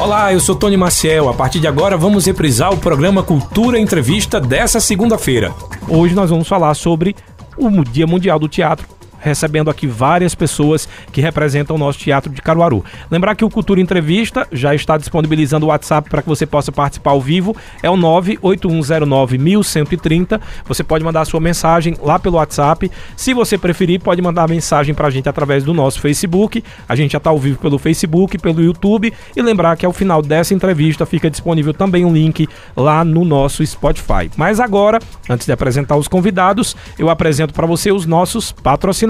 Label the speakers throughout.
Speaker 1: Olá, eu sou Tony Maciel. A partir de agora vamos reprisar o programa Cultura Entrevista dessa segunda-feira.
Speaker 2: Hoje nós vamos falar sobre o Dia Mundial do Teatro recebendo aqui várias pessoas que representam o nosso teatro de Caruaru. Lembrar que o Cultura Entrevista já está disponibilizando o WhatsApp para que você possa participar ao vivo, é o 981091130. Você pode mandar a sua mensagem lá pelo WhatsApp. Se você preferir, pode mandar mensagem para a gente através do nosso Facebook. A gente já está ao vivo pelo Facebook, pelo YouTube. E lembrar que ao final dessa entrevista fica disponível também um link lá no nosso Spotify. Mas agora, antes de apresentar os convidados, eu apresento para você os nossos patrocinadores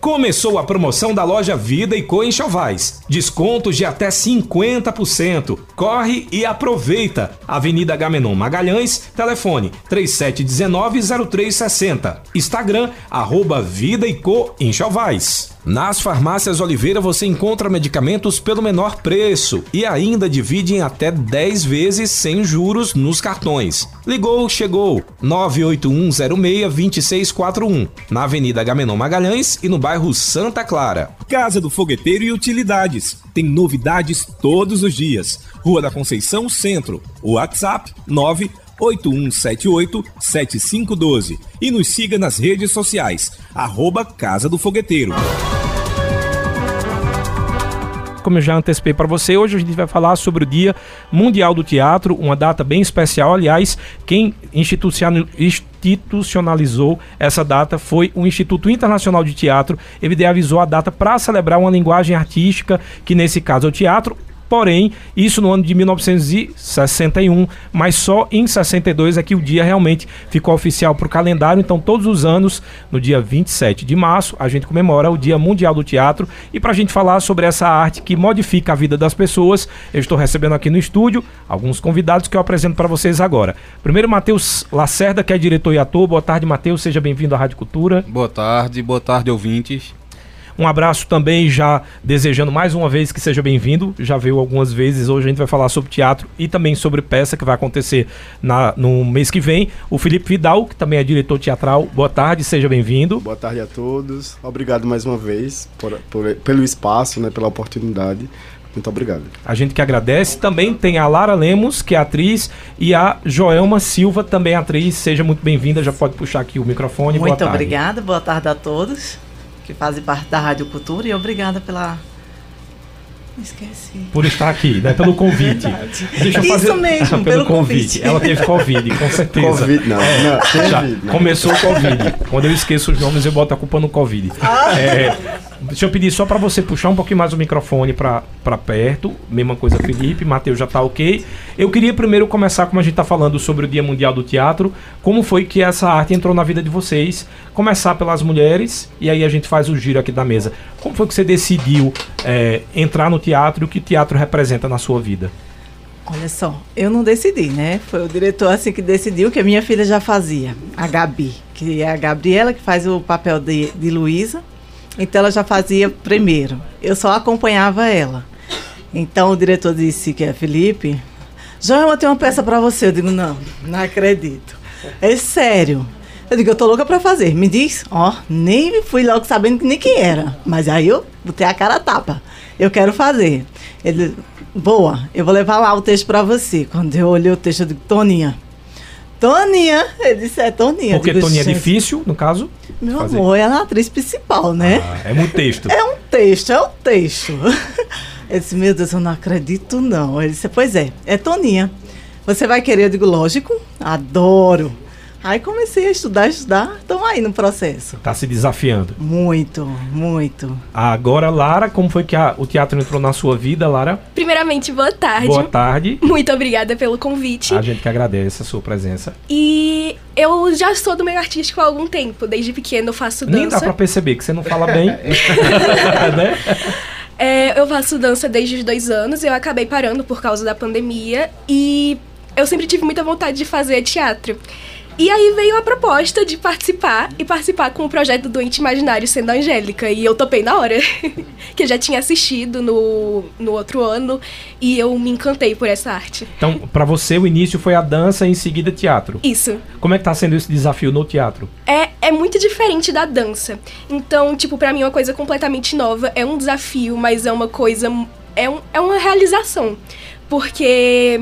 Speaker 1: Começou a promoção da loja Vida e Co Enxovais. Descontos de até 50%. Corre e aproveita. Avenida Gamenon Magalhães, telefone 3719-0360. Instagram, arroba Vida e Co Enxovais. Nas farmácias Oliveira você encontra medicamentos pelo menor preço e ainda divide em até 10 vezes sem juros nos cartões. Ligou, chegou. 981062641, na Avenida Gamenon Magalhães e no bairro Santa Clara. Casa do Fogueteiro e Utilidades. Tem novidades todos os dias. Rua da Conceição Centro. WhatsApp 9 8178-7512 e nos siga nas redes sociais, arroba Casa do Fogueteiro.
Speaker 2: Como eu já antecipei para você, hoje a gente vai falar sobre o Dia Mundial do Teatro, uma data bem especial. Aliás, quem institucionalizou essa data foi o Instituto Internacional de Teatro. Ele idealizou a data para celebrar uma linguagem artística, que nesse caso é o teatro, Porém, isso no ano de 1961, mas só em 62 é que o dia realmente ficou oficial para o calendário. Então, todos os anos, no dia 27 de março, a gente comemora o Dia Mundial do Teatro. E para a gente falar sobre essa arte que modifica a vida das pessoas, eu estou recebendo aqui no estúdio alguns convidados que eu apresento para vocês agora. Primeiro, Matheus Lacerda, que é diretor e ator. Boa tarde, Matheus. Seja bem-vindo à Rádio Cultura.
Speaker 3: Boa tarde, boa tarde, ouvintes.
Speaker 2: Um abraço também, já desejando mais uma vez que seja bem-vindo. Já veio algumas vezes. Hoje a gente vai falar sobre teatro e também sobre peça que vai acontecer na, no mês que vem. O Felipe Vidal, que também é diretor teatral. Boa tarde, seja bem-vindo.
Speaker 4: Boa tarde a todos. Obrigado mais uma vez por, por, pelo espaço, né, pela oportunidade. Muito obrigado.
Speaker 2: A gente que agradece. Também tem a Lara Lemos, que é atriz, e a Joelma Silva, também atriz. Seja muito bem-vinda. Já pode puxar aqui o microfone.
Speaker 5: Muito obrigada. Boa tarde a todos que fazem parte da Rádio Cultura e obrigada pela Esqueci.
Speaker 2: Por estar aqui, né? Pelo convite.
Speaker 5: Deixa eu fazer... Isso mesmo, pelo, pelo convite. convite.
Speaker 2: Ela teve Covid, com certeza.
Speaker 4: Covid não. É, não,
Speaker 2: já não. Começou o Covid. Quando eu esqueço os nomes, eu boto a culpa no Covid. Ah. É, deixa eu pedir só para você puxar um pouquinho mais o microfone para perto. Mesma coisa, Felipe. Matheus já tá ok. Eu queria primeiro começar, como a gente tá falando sobre o Dia Mundial do Teatro, como foi que essa arte entrou na vida de vocês? Começar pelas mulheres, e aí a gente faz o giro aqui da mesa. Como foi que você decidiu é, entrar no teatro e o que o teatro representa na sua vida?
Speaker 5: Olha só, eu não decidi, né? Foi o diretor assim que decidiu que a minha filha já fazia, a Gabi, que é a Gabriela que faz o papel de, de Luísa. Então ela já fazia primeiro. Eu só acompanhava ela. Então o diretor disse que é Felipe, Joelma tem uma peça para você. Eu digo, não, não acredito. É sério. Eu digo, eu tô louca pra fazer. Me diz, ó, nem fui logo sabendo nem quem era. Mas aí eu botei a cara a tapa. Eu quero fazer. Ele, boa, eu vou levar lá o texto pra você. Quando eu olhei o texto, eu digo, Toninha. Toninha, ele disse, é Toninha.
Speaker 2: Porque digo, Toninha é difícil, no caso?
Speaker 5: Meu fazer. amor, ela é a atriz principal, né?
Speaker 2: Ah, é muito texto.
Speaker 5: É um texto, é um texto. Ele disse, meu Deus, eu não acredito não. Ele disse, pois é, é Toninha. Você vai querer? Eu digo, lógico, adoro. Aí comecei a estudar, estudar, estamos aí no processo.
Speaker 2: Está se desafiando.
Speaker 5: Muito, muito.
Speaker 2: Agora, Lara, como foi que a, o teatro entrou na sua vida, Lara?
Speaker 6: Primeiramente, boa tarde.
Speaker 2: Boa tarde.
Speaker 6: Muito obrigada pelo convite.
Speaker 2: A gente que agradece a sua presença.
Speaker 6: E eu já sou do meio artístico há algum tempo. Desde pequeno eu faço dança.
Speaker 2: Nem dá pra perceber que você não fala bem. né?
Speaker 6: É, eu faço dança desde os dois anos. Eu acabei parando por causa da pandemia. E eu sempre tive muita vontade de fazer teatro. E aí veio a proposta de participar e participar com o projeto do Doente Imaginário sendo Angélica. E eu topei na hora, que eu já tinha assistido no, no outro ano e eu me encantei por essa arte.
Speaker 2: Então, pra você, o início foi a dança e em seguida teatro.
Speaker 6: Isso.
Speaker 2: Como é que tá sendo esse desafio no teatro?
Speaker 6: É, é muito diferente da dança. Então, tipo, pra mim é uma coisa completamente nova. É um desafio, mas é uma coisa. É, um, é uma realização. Porque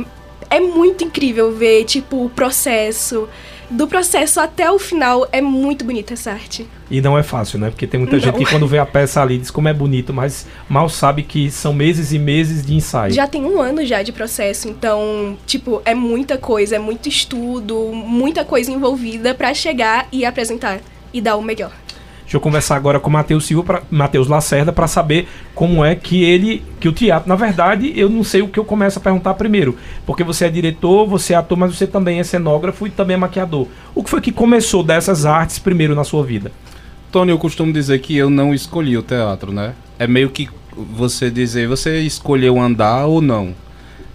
Speaker 6: é muito incrível ver, tipo, o processo. Do processo até o final é muito bonita essa arte.
Speaker 2: E não é fácil, né? Porque tem muita
Speaker 6: Não.
Speaker 2: gente que quando vê a peça ali diz como é bonito, mas mal sabe que são meses e meses de ensaio.
Speaker 6: Já tem um ano já de processo, então, tipo, é muita coisa, é muito estudo, muita coisa envolvida pra chegar e apresentar e dar o melhor.
Speaker 2: Deixa eu conversar agora com o Matheus Silva, Matheus Lacerda, para saber como é que ele, que o teatro, na verdade, eu não sei o que eu começo a perguntar primeiro, porque você é diretor, você é ator, mas você também é cenógrafo e também é maquiador. O que foi que começou dessas artes primeiro na sua vida?
Speaker 3: Tony, eu costumo dizer que eu não escolhi o teatro, né? É meio que você dizer, você escolheu andar ou não.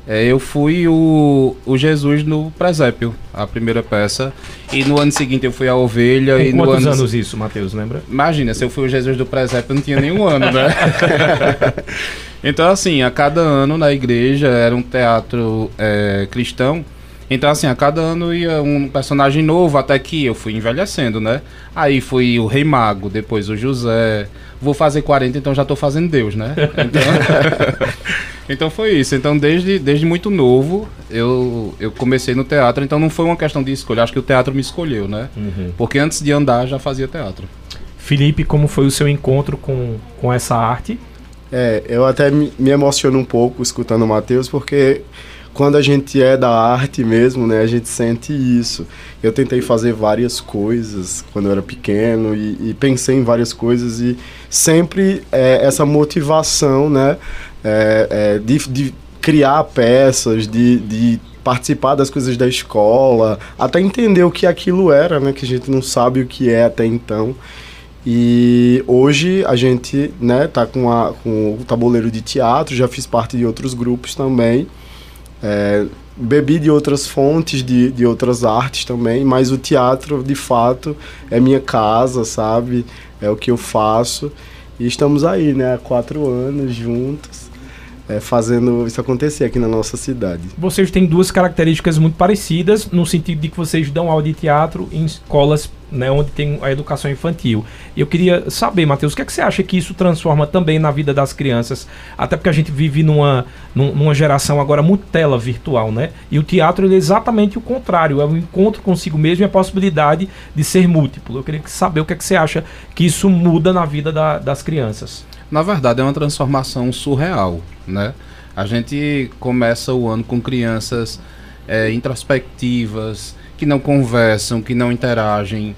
Speaker 3: É, eu fui o, o Jesus no presépio, a primeira peça. E no ano seguinte eu fui a ovelha. e
Speaker 2: Com
Speaker 3: no
Speaker 2: quantos
Speaker 3: ano
Speaker 2: anos isso, Matheus, lembra?
Speaker 3: Imagina, se eu fui o Jesus do presépio, eu não tinha nenhum ano, né? então, assim, a cada ano na igreja era um teatro é, cristão. Então, assim, a cada ano ia um personagem novo, até que eu fui envelhecendo, né? Aí fui o Rei Mago, depois o José. Vou fazer 40, então já tô fazendo Deus, né? Então, então foi isso. Então, desde, desde muito novo, eu, eu comecei no teatro. Então, não foi uma questão de escolha. Acho que o teatro me escolheu, né? Porque antes de andar, já fazia teatro.
Speaker 2: Felipe, como foi o seu encontro com, com essa arte?
Speaker 4: É, eu até me, me emociono um pouco escutando o Matheus, porque quando a gente é da arte mesmo, né, a gente sente isso. Eu tentei fazer várias coisas quando eu era pequeno e, e pensei em várias coisas e sempre é, essa motivação, né, é, é, de, de criar peças, de, de participar das coisas da escola, até entender o que aquilo era, né, que a gente não sabe o que é até então. E hoje a gente né, tá com, a, com o tabuleiro de teatro, já fiz parte de outros grupos também. É, bebi de outras fontes, de, de outras artes também, mas o teatro, de fato, é minha casa, sabe? É o que eu faço. E estamos aí, né, há quatro anos juntos, é, fazendo isso acontecer aqui na nossa cidade.
Speaker 2: Vocês têm duas características muito parecidas, no sentido de que vocês dão aula de teatro em escolas né, onde tem a educação infantil. Eu queria saber, Matheus, o que, é que você acha que isso transforma também na vida das crianças? Até porque a gente vive numa, num- numa geração agora muito tela virtual, né? E o teatro é exatamente o contrário, é o encontro consigo mesmo e a possibilidade de ser múltiplo. Eu queria saber o que, é que você acha que isso muda na vida da- das crianças.
Speaker 3: Na verdade, é uma transformação surreal, né? A gente começa o ano com crianças é, introspectivas, que não conversam, que não interagem.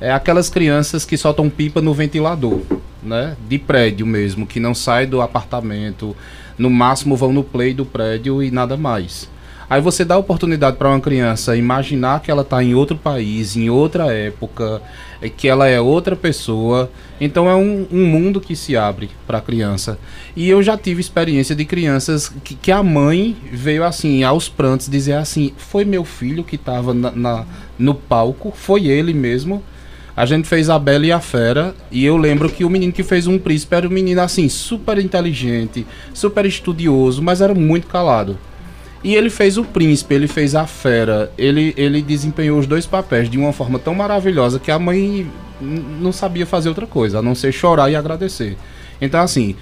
Speaker 3: É aquelas crianças que soltam pipa no ventilador, né? De prédio mesmo, que não sai do apartamento, no máximo vão no play do prédio e nada mais. Aí você dá oportunidade para uma criança imaginar que ela está em outro país, em outra época, é que ela é outra pessoa. Então é um, um mundo que se abre para a criança. E eu já tive experiência de crianças que, que a mãe veio assim, aos prantos, dizer assim: foi meu filho que estava na, na- no palco, foi ele mesmo. A gente fez a Bela e a Fera, e eu lembro que o menino que fez um príncipe era um menino assim, super inteligente, super estudioso, mas era muito calado. E ele fez o príncipe, ele fez a fera, ele, ele desempenhou os dois papéis de uma forma tão maravilhosa que a mãe não sabia fazer outra coisa, a não ser chorar e agradecer. Então, assim,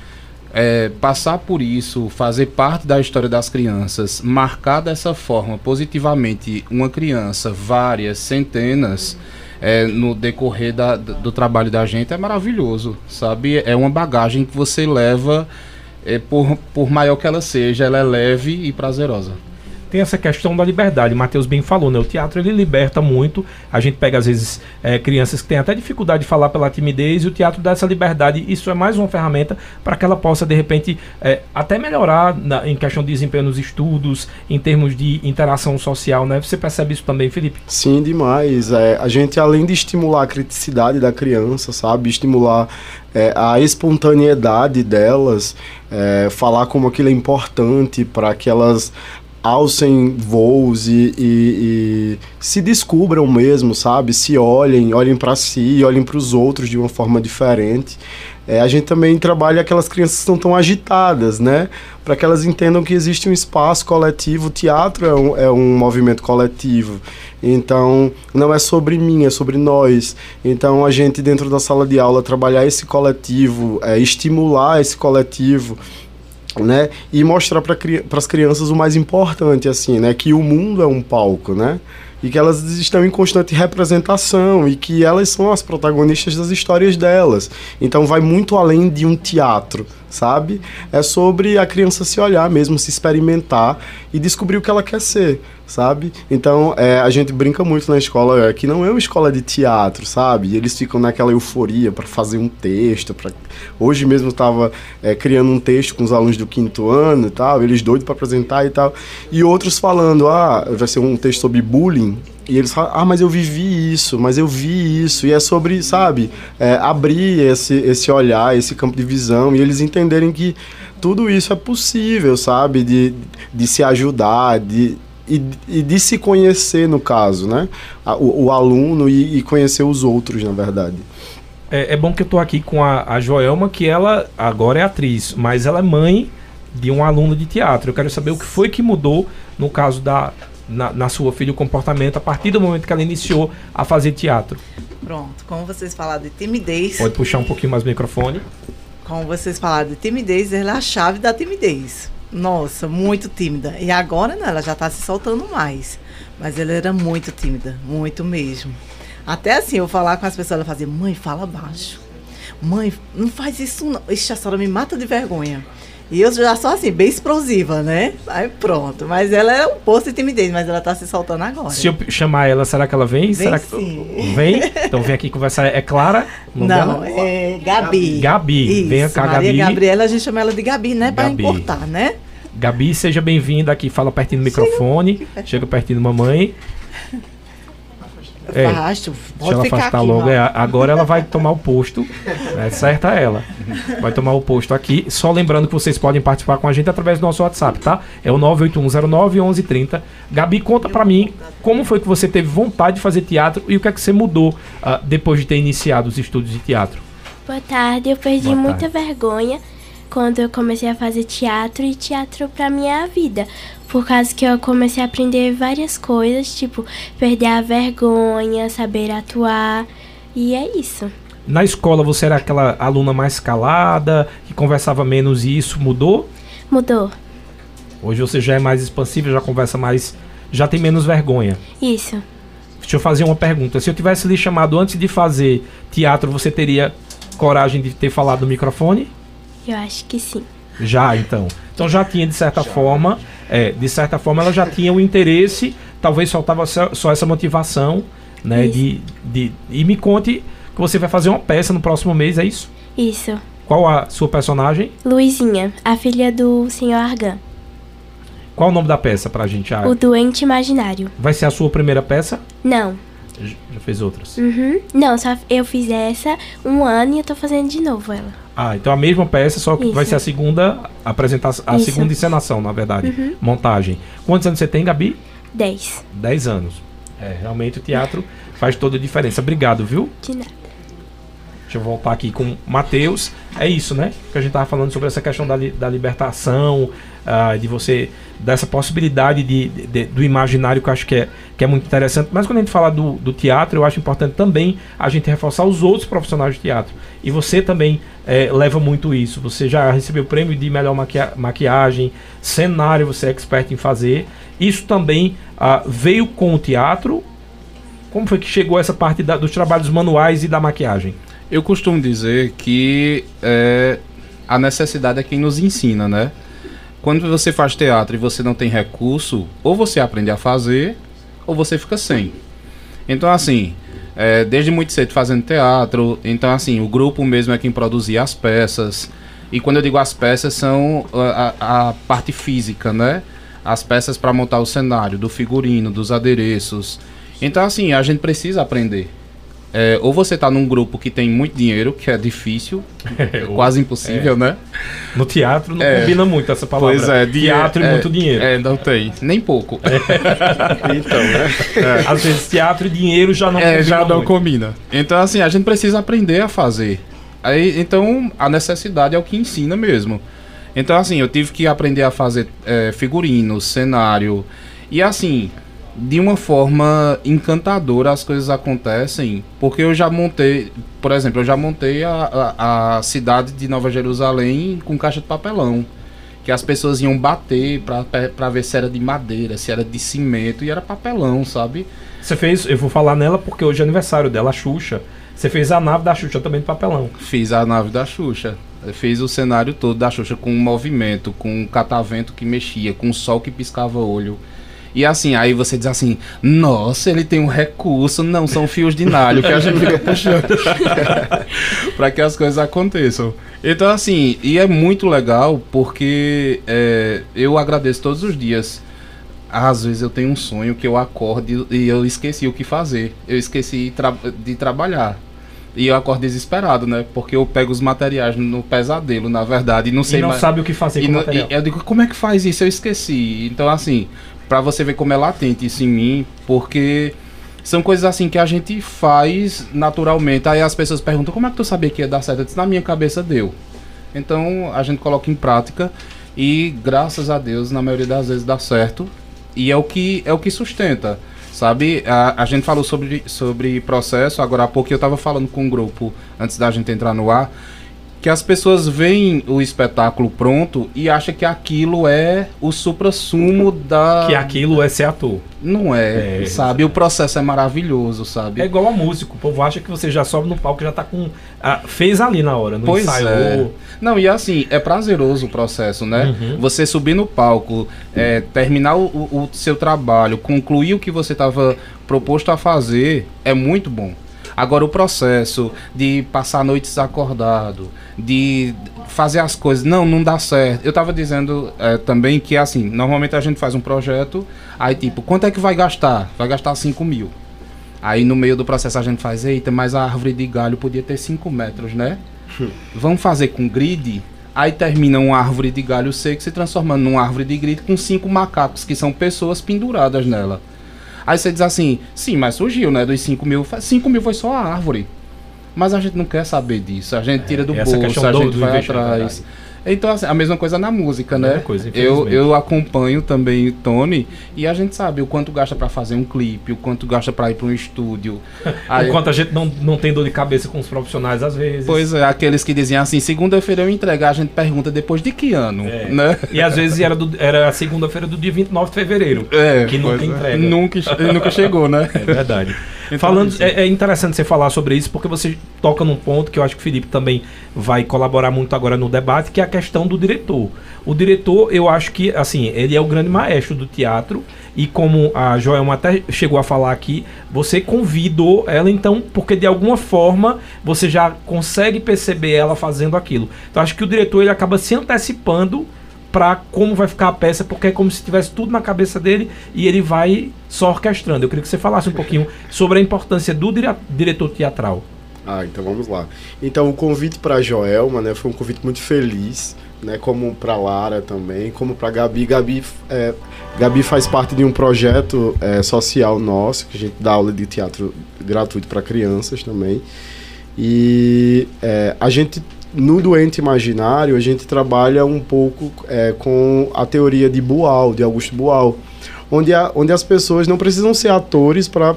Speaker 3: é, passar por isso, fazer parte da história das crianças, marcar dessa forma positivamente uma criança, várias, centenas, é, no decorrer da- do trabalho da gente é maravilhoso, sabe? É uma bagagem que você leva, é, por, por maior que ela seja, ela é leve e prazerosa.
Speaker 2: Tem essa questão da liberdade. Matheus bem falou, né? O teatro ele liberta muito. A gente pega, às vezes, eh, crianças que têm até dificuldade de falar pela timidez e o teatro dá essa liberdade. Isso é mais uma ferramenta para que ela possa, de repente, eh, até melhorar na- em questão de desempenho nos estudos, em termos de interação social, né? Você percebe isso também, Felipe?
Speaker 4: Sim, demais. É, a gente, além de estimular a criticidade da criança, sabe? Estimular é, a espontaneidade delas, é, falar como aquilo é importante para que elas alcem voos e, e, e se descubram mesmo, sabe? Se olhem, olhem para si, olhem para os outros de uma forma diferente. É, a gente também trabalha aquelas crianças que estão tão agitadas, né? Para que elas entendam que existe um espaço coletivo. O teatro é um, é um movimento coletivo. Então, não é sobre mim, é sobre nós. Então, a gente, dentro da sala de aula, trabalhar esse coletivo, é, estimular esse coletivo né? E mostrar para as crianças o mais importante, assim, né? Que o mundo é um palco, né? E que elas estão em constante representação e que elas são as protagonistas das histórias delas. Então vai muito além de um teatro, sabe? É sobre a criança se olhar mesmo, se experimentar e descobrir o que ela quer ser, sabe? Então, é, a gente brinca muito na escola é, que não é uma escola de teatro, sabe? E eles ficam naquela euforia para fazer um texto. Pra... Hoje mesmo estava é, criando um texto com os alunos do quinto ano e tal, eles doidos para apresentar e tal. E outros falando, ah, vai ser um texto sobre bullying. E eles falam, ah, mas eu vivi isso, mas eu vi isso. E é sobre, sabe, é, abrir esse, esse olhar, esse campo de visão, e eles entenderem que tudo isso é possível, sabe, de, de se ajudar, de, e, e de se conhecer, no caso, né? O, o aluno e, e, conhecer os outros, na verdade.
Speaker 2: É, é bom que eu tô aqui com a, a Joelma, que ela agora é atriz, mas ela é mãe de um aluno de teatro. Eu quero saber o que foi que mudou no caso da, na, na, sua filha o comportamento a partir do momento que ela iniciou a fazer teatro?
Speaker 5: Pronto, como vocês falaram de timidez.
Speaker 2: Pode puxar um pouquinho mais o microfone.
Speaker 5: Como vocês falaram de timidez, ela é a chave da timidez. Nossa, muito tímida. E agora não, ela já está se soltando mais. Mas ela era muito tímida, muito mesmo. Até assim, eu falar com as pessoas, ela fazia, mãe, fala baixo. Mãe, não faz isso não. Ixi, a senhora me mata de vergonha. E eu já sou assim, bem explosiva, né? Aí pronto. Mas ela é um posto de timidez, mas ela tá se soltando agora.
Speaker 2: Se eu chamar ela, será que ela vem?
Speaker 5: Vem
Speaker 2: será
Speaker 5: sim.
Speaker 2: que vem? Então vem aqui conversar. É Clara?
Speaker 5: Não, dela? é Gabi.
Speaker 2: Gabi.
Speaker 5: Isso,
Speaker 2: Venha cá,
Speaker 5: Maria
Speaker 2: Gabi.
Speaker 5: Gabriela, a gente chama ela de Gabi, né? Pra
Speaker 2: Gabi.
Speaker 5: encurtar, né?
Speaker 2: Gabi, seja bem-vinda aqui. Fala pertinho do microfone. Chega pertinho da mamãe. É,
Speaker 5: Afasto, pode
Speaker 2: ela
Speaker 5: ficar
Speaker 2: afastar
Speaker 5: aqui,
Speaker 2: logo. É, agora ela vai tomar o posto. É certa ela. Vai tomar o posto aqui. Só lembrando que vocês podem participar com a gente através do nosso WhatsApp, tá? É o 981091130. Gabi, conta pra mim como foi que você teve vontade de fazer teatro e o que é que você mudou ah, depois de ter iniciado os estudos de teatro.
Speaker 7: Boa tarde, eu perdi
Speaker 2: Boa
Speaker 7: muita
Speaker 2: tarde.
Speaker 7: vergonha quando eu comecei a fazer teatro e teatro pra mim é vida. Por causa que eu comecei a aprender várias coisas, tipo perder a vergonha, saber atuar. E é isso.
Speaker 2: Na escola você era aquela aluna mais calada, que conversava menos e isso mudou?
Speaker 7: Mudou.
Speaker 2: Hoje você já é mais expansiva, já conversa mais, já tem menos vergonha.
Speaker 7: Isso.
Speaker 2: Deixa eu fazer uma pergunta. Se eu tivesse lhe chamado antes de fazer teatro, você teria coragem de ter falado no microfone?
Speaker 7: Eu acho que sim.
Speaker 2: Já, então. Então já tinha, de certa forma, é, de certa forma, ela já tinha o interesse, talvez faltava só, só essa motivação, né? De, de, e me conte que você vai fazer uma peça no próximo mês, é isso?
Speaker 7: Isso.
Speaker 2: Qual a sua personagem?
Speaker 7: Luizinha, a filha do Sr. Argan.
Speaker 2: Qual o nome da peça pra gente? Ah,
Speaker 7: O doente imaginário.
Speaker 2: vai ser a sua primeira peça?
Speaker 7: Não.
Speaker 2: Já fez outras?
Speaker 7: Uhum. Não, só eu fiz essa um ano e eu tô fazendo de novo ela.
Speaker 2: Ah, então a mesma peça, só que
Speaker 7: Isso.
Speaker 2: vai ser a segunda apresentação, a
Speaker 7: Isso. Uhum.
Speaker 2: segunda encenação, na verdade. Montagem. Quantos anos você tem, Gabi?
Speaker 7: 10.
Speaker 2: 10 anos. É, realmente o teatro faz toda a diferença. Obrigado, viu?
Speaker 7: De nada.
Speaker 2: Deixa eu voltar aqui com o Matheus. É isso, né? Que a gente tava falando sobre essa questão da, li- da libertação, ah, de você, dessa possibilidade de, de- do imaginário que eu acho que é, que é muito interessante. Mas quando a gente fala do, do teatro, eu acho importante também a gente reforçar os outros profissionais de teatro. E você também eh, leva muito isso. Você já recebeu o prêmio de melhor maquia- maquiagem, cenário, você é expert em fazer. Isso também ah, veio com o teatro. Como foi que chegou essa parte da- dos trabalhos manuais e da maquiagem?
Speaker 3: Eu costumo dizer que é, a necessidade é quem nos ensina, né? Quando você faz teatro e você não tem recurso, ou você aprende a fazer, ou você fica sem. Então, assim, é, desde muito cedo fazendo teatro, então, assim, o grupo mesmo é quem produzia as peças. E quando eu digo as peças, são a, a- a parte física, né? As peças para montar o cenário, do figurino, dos adereços. Então, assim, a gente precisa aprender. É, ou você tá num grupo que tem muito dinheiro, que é difícil, quase impossível, né?
Speaker 2: No teatro não
Speaker 3: É.
Speaker 2: combina muito essa palavra.
Speaker 3: Pois é,
Speaker 2: teatro e
Speaker 3: é,
Speaker 2: muito dinheiro.
Speaker 3: É, não tem. Nem pouco.
Speaker 4: Então, né?
Speaker 2: Às vezes teatro e dinheiro já não
Speaker 3: é, já não
Speaker 2: muito.
Speaker 3: combina. Então, assim, a gente precisa aprender a fazer. Aí, então, a necessidade é o que ensina mesmo. Então, assim, eu tive que aprender a fazer é, figurino, cenário. E, assim, de uma forma encantadora as coisas acontecem. Porque eu já montei, por exemplo, eu já montei a, a, a cidade de Nova Jerusalém com caixa de papelão. Que as pessoas iam bater pra ver se era de madeira, se era de cimento, e era papelão, sabe?
Speaker 2: Você fez, eu vou falar nela porque hoje é aniversário dela, a Xuxa. Você fez a nave da Xuxa também de papelão.
Speaker 3: Fiz a nave da Xuxa. Fiz o cenário todo da Xuxa com um movimento, com um catavento que mexia, com um sol que piscava olho. E assim, aí você diz assim, nossa, ele tem um recurso, não, são fios de nalho que a gente fica puxando para que as coisas aconteçam. Então assim, e é muito legal porque é, eu agradeço todos os dias. Às vezes eu tenho um sonho que eu acordo e eu esqueci o que fazer. Eu esqueci tra- de trabalhar. E eu acordo desesperado, né? Porque eu pego os materiais no pesadelo, na verdade, e não sei
Speaker 2: e não
Speaker 3: mais.
Speaker 2: sabe o que fazer
Speaker 3: E,
Speaker 2: com o material.
Speaker 3: eu digo, como é que faz isso? Eu esqueci. Então, assim, pra você ver como é latente isso em mim, porque são coisas assim que a gente faz naturalmente. Aí as pessoas perguntam, como é que tu sabia que ia dar certo? Eu disse, na minha cabeça deu. Então, a gente coloca em prática e, graças a Deus, na maioria das vezes dá certo. E é o que, é o que sustenta. Sabe, a, a gente falou sobre, sobre processo, agora há pouco eu estava falando com um grupo, antes da gente entrar no ar, que as pessoas veem o espetáculo pronto e acham que aquilo é o supra-sumo da...
Speaker 2: Que aquilo é ser ator.
Speaker 3: Não é,
Speaker 2: É,
Speaker 3: sabe? O processo é maravilhoso, sabe?
Speaker 2: É igual a músico. O povo acha que você já sobe no palco e já tá com. ah, fez ali na hora, não
Speaker 3: Pois
Speaker 2: ensaiou.
Speaker 3: é. Não, e assim, é prazeroso o processo, né?
Speaker 2: Uhum.
Speaker 3: Você subir no palco, é, terminar o, o- o seu trabalho, concluir o que você estava proposto a fazer, é muito bom. Agora, o processo de passar noites acordado, de fazer as coisas, não, não dá certo. Eu tava dizendo é, também que, assim, normalmente a gente faz um projeto, aí tipo, quanto é que vai gastar? Vai gastar 5 mil. Aí no meio do processo a gente faz, eita, mas a árvore de galho podia ter 5 metros, né? Vamos fazer com grid? Aí termina uma árvore de galho seco se transformando numa árvore de grid com cinco macacos, que são pessoas penduradas nela. Aí você diz assim, sim, mas surgiu, né? Dos 5 mil, 5 mil foi só a árvore. Mas a gente não quer saber disso. A gente tira do
Speaker 2: essa
Speaker 3: bolso, a gente
Speaker 2: do
Speaker 3: vai atrás. Então, assim, a mesma coisa na música, né?
Speaker 2: Coisa,
Speaker 3: eu, eu acompanho também o Tony e a gente sabe o quanto gasta pra fazer um clipe, o quanto gasta pra ir pra um estúdio. Aí-
Speaker 2: Enquanto a gente não, não tem dor de cabeça com os profissionais, às vezes.
Speaker 3: Pois é, aqueles que diziam assim, segunda-feira eu entregar, a gente pergunta depois de que ano,
Speaker 2: É.
Speaker 3: né?
Speaker 2: E às vezes era, do- era a segunda-feira do dia 29 de fevereiro.
Speaker 3: É,
Speaker 2: Que nunca
Speaker 3: é.
Speaker 2: entrega.
Speaker 3: Nunca, nunca chegou, né?
Speaker 2: É verdade.
Speaker 3: Então,
Speaker 2: Falando,
Speaker 3: assim.
Speaker 2: é, é interessante você falar sobre isso, porque você toca num ponto que eu acho que o Felipe também vai colaborar muito agora no debate, que é a questão do diretor. O diretor, eu acho que, assim, ele é o grande maestro do teatro, e como a Joelma até chegou a falar aqui, você convidou ela, então, porque de alguma forma você já consegue perceber ela fazendo aquilo. Então, acho que o diretor ele acaba se antecipando para como vai ficar a peça, porque é como se tivesse tudo na cabeça dele e ele vai só orquestrando. Eu queria que você falasse um pouquinho sobre a importância do dire- diretor teatral.
Speaker 4: Ah, então vamos lá. Então o convite para Joelma, né, foi um convite muito feliz, né, como para Lara também, como para Gabi. Gabi, é, Gabi faz parte de um projeto é, social nosso que a gente dá aula de teatro gratuito para crianças também. E é, a gente no doente imaginário a gente trabalha um pouco é, com a teoria de Boal, de Augusto Boal, onde, a, onde as pessoas não precisam ser atores para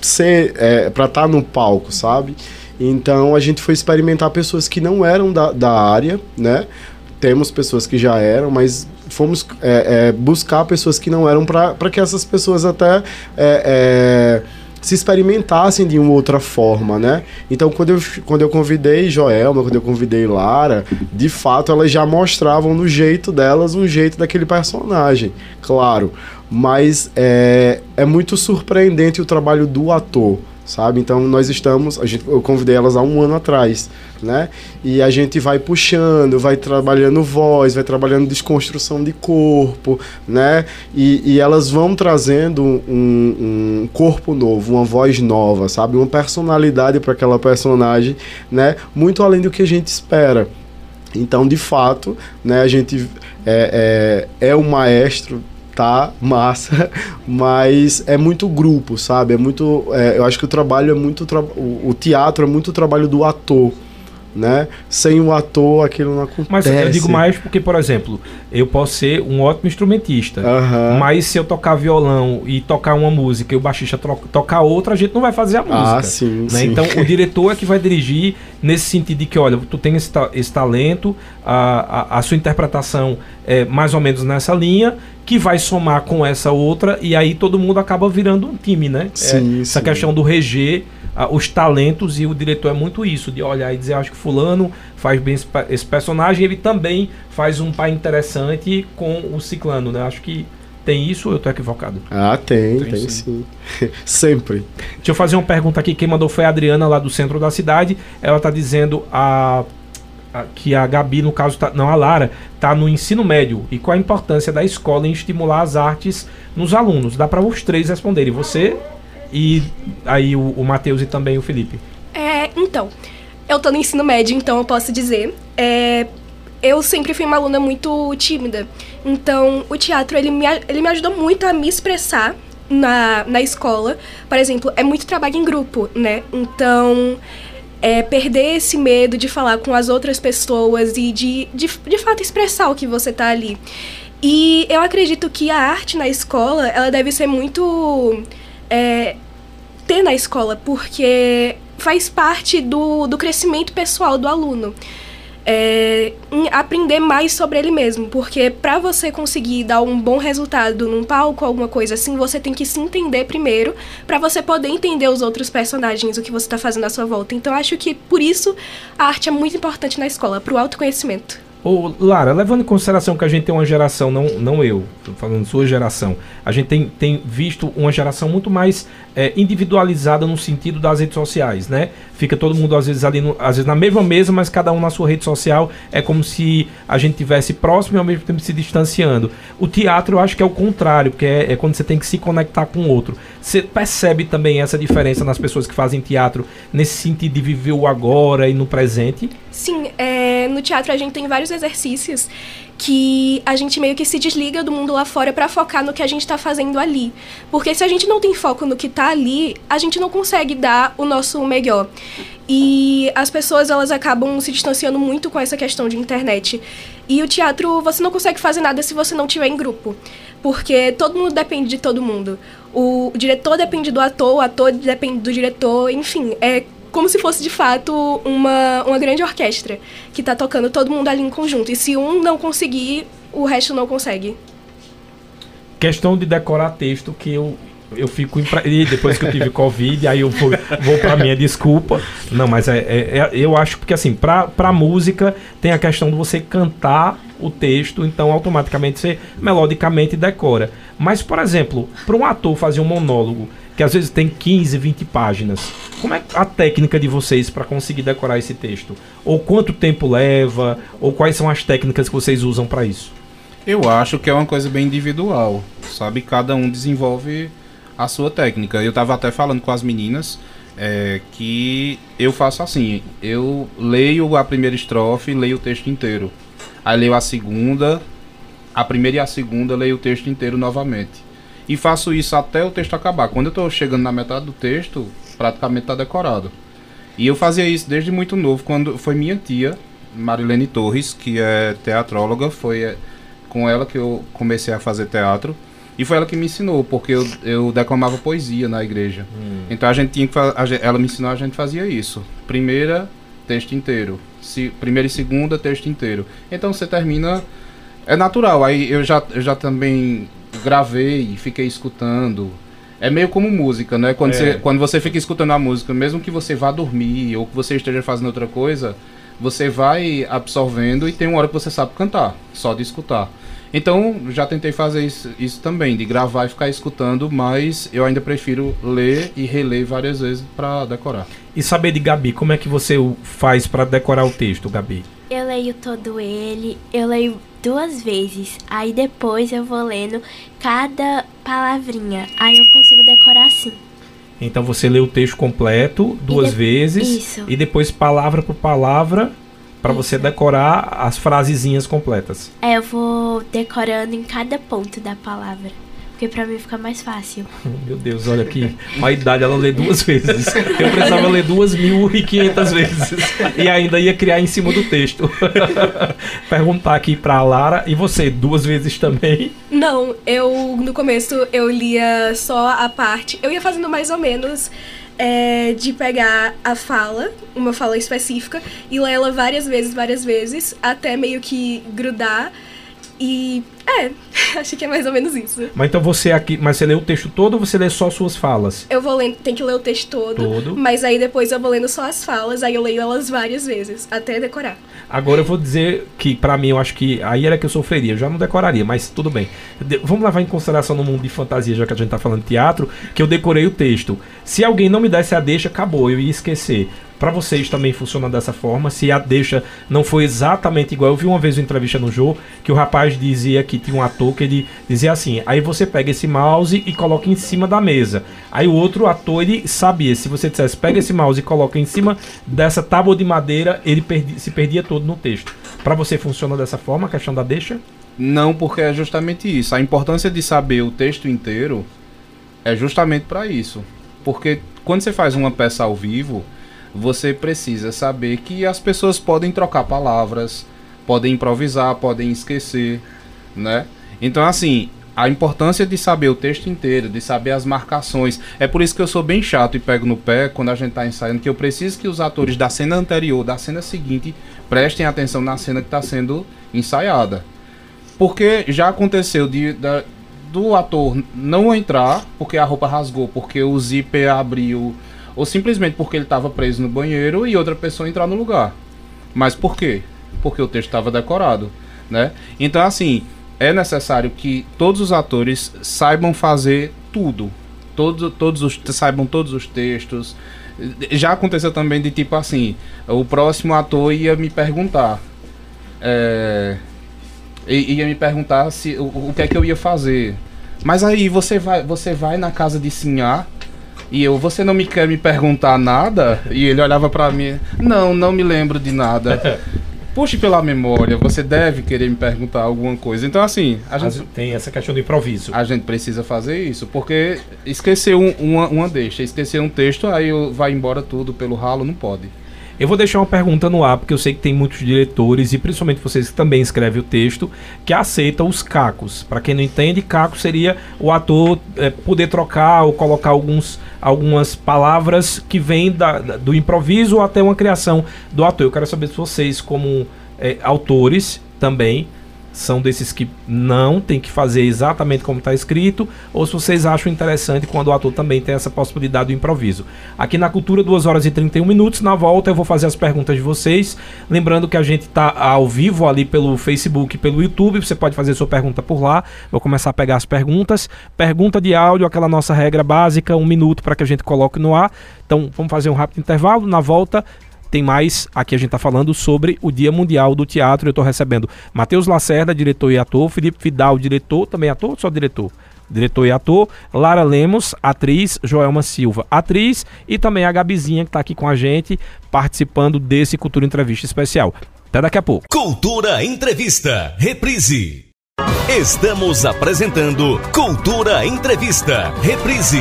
Speaker 4: ser é, para estar no palco, sabe? Então a gente foi experimentar pessoas que não eram da, da área, né? Temos pessoas que já eram, mas fomos é, é, buscar pessoas que não eram para que essas pessoas até é, é, se experimentassem de uma outra forma, né? Então quando eu, quando eu convidei Joelma, quando eu convidei Lara, de fato elas já mostravam no jeito delas um jeito daquele personagem, claro. Mas é, é muito surpreendente o trabalho do ator, sabe? Então nós estamos, a gente, eu convidei elas há um ano atrás, né? E a gente vai puxando, vai trabalhando voz, vai trabalhando desconstrução de corpo, né? E, e elas vão trazendo um, um corpo novo, uma voz nova, sabe? Uma personalidade para aquela personagem, né? Muito além do que a gente espera. Então, de fato, né, a gente é, é, é o maestro tá massa, mas é muito grupo, sabe? É muito. É, eu acho que o trabalho é muito. O, o, teatro é muito trabalho do ator né? Sem o ator aquilo não acontece.
Speaker 2: Mas eu digo mais porque, por exemplo, eu posso ser um ótimo instrumentista,
Speaker 4: uhum.
Speaker 2: mas se eu tocar violão e tocar uma música e o baixista tocar outra, a gente não vai fazer a música.
Speaker 4: Ah, sim,
Speaker 2: né?
Speaker 4: sim.
Speaker 2: Então o diretor é que vai dirigir nesse sentido de que, olha, tu tem esse, ta esse talento, a, a, a sua interpretação é mais ou menos nessa linha, que vai somar com essa outra, e aí todo mundo acaba virando um time, né?
Speaker 4: Sim,
Speaker 2: é, essa questão do reger os talentos e o diretor é muito isso, de olhar e dizer, acho que fulano faz bem esse, esse personagem, ele também faz um pai interessante com o ciclano, né? Acho que tem isso ou eu tô equivocado?
Speaker 4: Ah, tem, tem, tem sim. sim. Sempre.
Speaker 2: Deixa eu fazer uma pergunta aqui. Quem mandou foi a Adriana, lá do centro da cidade. Ela tá dizendo a, que a Gabi, no caso, tá, não, a Lara, tá no ensino médio. E qual a importância da escola em estimular as artes nos alunos? Dá para os três responderem. Você e aí o, o Matheus e também o Felipe.
Speaker 6: É, então, eu tô no ensino médio, então eu posso dizer. É, eu sempre fui uma aluna muito tímida. Então, o teatro, ele me, ele me ajudou muito a me expressar na, na escola. Por exemplo, é muito trabalho em grupo, né? Então, é, perder esse medo de falar com as outras pessoas e de, de, de fato, expressar o que você tá ali. E eu acredito que a arte na escola, ela deve ser muito é, ter na escola, porque faz parte do, do crescimento pessoal do aluno. É, aprender mais sobre ele mesmo, porque para você conseguir dar um bom resultado num palco, alguma coisa assim, você tem que se entender primeiro, para você poder entender os outros personagens, o que você está fazendo à sua volta. Então acho que por isso a arte é muito importante na escola, para o autoconhecimento.
Speaker 2: Ô, Lara, levando em consideração que a gente tem uma geração, não, não eu, tô falando sua geração, a gente tem, tem visto uma geração muito mais é, individualizada no sentido das redes sociais, né? Fica todo mundo às vezes ali, no, às vezes na mesma mesa, mas cada um na sua rede social. É como se a gente tivesse próximo e ao mesmo tempo se distanciando. O teatro eu acho que é o contrário, porque é, é quando você tem que se conectar com o outro. Você percebe também essa diferença nas pessoas que fazem teatro nesse sentido de viver o agora e no presente?
Speaker 6: Sim, é, no teatro a gente tem vários exercícios que a gente meio que se desliga do mundo lá fora para focar no que a gente está fazendo ali. Porque se a gente não tem foco no que está ali, a gente não consegue dar o nosso melhor. E as pessoas elas acabam se distanciando muito com essa questão de internet. E o teatro, você não consegue fazer nada se você não tiver em grupo. Porque todo mundo depende de todo mundo. O diretor depende do ator, o ator depende do diretor, enfim, é como se fosse de fato uma, uma grande orquestra que está tocando todo mundo ali em conjunto. E se um não conseguir, o resto não consegue.
Speaker 2: Questão de decorar texto que eu eu fico impra... e depois que eu tive covid aí eu vou, vou para minha desculpa não mas é, é, é, eu acho porque assim para para música tem a questão de você cantar o texto então automaticamente você melodicamente decora mas por exemplo para um ator fazer um monólogo que às vezes tem 15, 20 páginas. Como é a técnica de vocês para conseguir decorar esse texto? Ou quanto tempo leva? Ou quais são as técnicas que vocês usam para isso?
Speaker 3: Eu acho que é uma coisa bem individual, sabe? Cada um desenvolve a sua técnica. Eu estava até falando com as meninas é, que eu faço assim: eu leio a primeira estrofe, leio o texto inteiro. Aí leio a segunda, a primeira e a segunda, leio o texto inteiro novamente. E faço isso até o texto acabar. Quando eu estou chegando na metade do texto, praticamente está decorado. E eu fazia isso desde muito novo, quando foi minha tia, Marilene Torres, que é teatróloga, foi é, com ela que eu comecei a fazer teatro. E foi ela que me ensinou, porque eu, eu declamava poesia na igreja. Hum. Então a gente tinha que ela me ensinou, a gente fazia isso. Primeira, texto inteiro. Se, primeira e segunda, texto inteiro. Então você termina. É natural. Aí eu já, eu já também gravei e fiquei escutando. É meio como música, né? Quando, é. você, quando você fica escutando a música, mesmo que você vá dormir ou que você esteja fazendo outra coisa, você vai absorvendo e tem uma hora que você sabe cantar, só de escutar. Então, já tentei fazer isso, isso, também, de gravar e ficar escutando, mas eu ainda prefiro ler e reler várias vezes para decorar.
Speaker 2: E saber de Gabi, como é que você faz para decorar o texto, Gabi?
Speaker 7: Eu leio todo ele, eu leio duas vezes, aí depois eu vou lendo cada palavrinha, aí eu consigo decorar assim.
Speaker 2: Então você lê o texto completo duas vezes
Speaker 7: isso.
Speaker 2: e depois palavra por palavra para você decorar as frasezinhas completas.
Speaker 7: É, eu vou decorando em cada ponto da palavra. Porque pra mim fica mais fácil.
Speaker 2: Meu Deus, olha aqui. A idade ela lê duas vezes. Eu precisava ler duas mil e quinhentas vezes. E ainda ia criar em cima do texto. Perguntar aqui pra Lara. E você, duas vezes também?
Speaker 6: Não, eu no começo eu lia só a parte. Eu ia fazendo mais ou menos é, de pegar a fala, uma fala específica, e ler ela várias vezes, várias vezes, até meio que grudar. E é, acho que é mais ou menos isso.
Speaker 2: Mas então você aqui, mas você lê o texto todo ou você lê só suas falas?
Speaker 6: Eu vou lendo, tem que ler o texto todo,
Speaker 2: Todo.
Speaker 6: mas aí depois eu vou lendo só as falas, aí eu leio elas várias vezes, até decorar.
Speaker 2: Agora eu vou dizer que pra mim eu acho que aí era que eu sofreria, eu já não decoraria, mas tudo bem. De- vamos levar em consideração no mundo de fantasia, já que a gente tá falando de teatro, que eu decorei o texto. Se alguém não me desse a deixa, acabou, eu ia esquecer. Pra vocês também funciona dessa forma. Se a deixa não foi exatamente igual, eu vi uma vez uma entrevista no jogo que o rapaz dizia que tinha um ator que ele dizia assim: aí você pega esse mouse e coloca em cima da mesa. Aí o outro ator ele sabia, se você dissesse pega esse mouse e coloca em cima dessa tábua de madeira, ele perdi- se perdia todo no texto. Pra você funciona dessa forma a questão da deixa?
Speaker 3: Não, porque é justamente isso. A importância de saber o texto inteiro é justamente para isso. Porque quando você faz uma peça ao vivo, você precisa saber que as pessoas podem trocar palavras, podem improvisar, podem esquecer, né? Então, assim, a importância de saber o texto inteiro, de saber as marcações. É por isso que eu sou bem chato e pego no pé quando a gente tá ensaiando, que eu preciso que os atores da cena anterior, da cena seguinte, prestem atenção na cena que está sendo ensaiada. Porque já aconteceu de, do ator não entrar porque a roupa rasgou, porque o zíper abriu, ou simplesmente porque ele estava preso no banheiro e outra pessoa entrar no lugar. Mas por quê? Porque o texto estava decorado, né? Então, assim, é necessário que todos os atores saibam fazer tudo. Todos, todos os, saibam todos os textos. Já aconteceu também de tipo assim, o próximo ator ia me perguntar. É, ia me perguntar se o, o que é que eu ia fazer. Mas aí você vai, você vai na casa de Sinhá e eu, você não me quer me perguntar nada? E ele olhava pra mim, não, não me lembro de nada. Puxe pela memória, você deve querer me perguntar alguma coisa. Então assim, a gente,
Speaker 2: Tem essa questão do improviso.
Speaker 3: a gente precisa fazer isso, porque esquecer um- uma, uma deixa, esquecer um texto, aí eu- vai embora tudo pelo ralo, não pode.
Speaker 2: Eu vou deixar uma pergunta no ar, porque eu sei que tem muitos diretores, e principalmente vocês que também escrevem o texto, que aceitam os cacos. Para quem não entende, caco seria o ator eh, poder trocar ou colocar alguns, algumas palavras que vêm da- do improviso ou até uma criação do ator. Eu quero saber se vocês, como eh, autores também, são desses que não tem que fazer exatamente como está escrito, ou se vocês acham interessante quando o ator também tem essa possibilidade do improviso. Aqui na Cultura, 2 horas e 31 minutos. Na volta eu vou fazer as perguntas de vocês. Lembrando que a gente está ao vivo ali pelo Facebook pelo YouTube. Você pode fazer sua pergunta por lá. Vou começar a pegar as perguntas. Pergunta de áudio, aquela nossa regra básica, um minuto para que a gente coloque no ar. Então vamos fazer um rápido intervalo. Na volta tem mais. Aqui a gente está falando sobre o Dia Mundial do Teatro. Eu estou recebendo Matheus Lacerda, diretor e ator, Felipe Vidal, diretor, também ator ou só diretor? Diretor e ator, Lara Lemos, atriz, Joelma Silva, atriz, e também a Gabizinha, que está aqui com a gente, participando desse Cultura Entrevista Especial. Até daqui a pouco.
Speaker 8: Cultura Entrevista, reprise. Estamos apresentando Cultura Entrevista, reprise.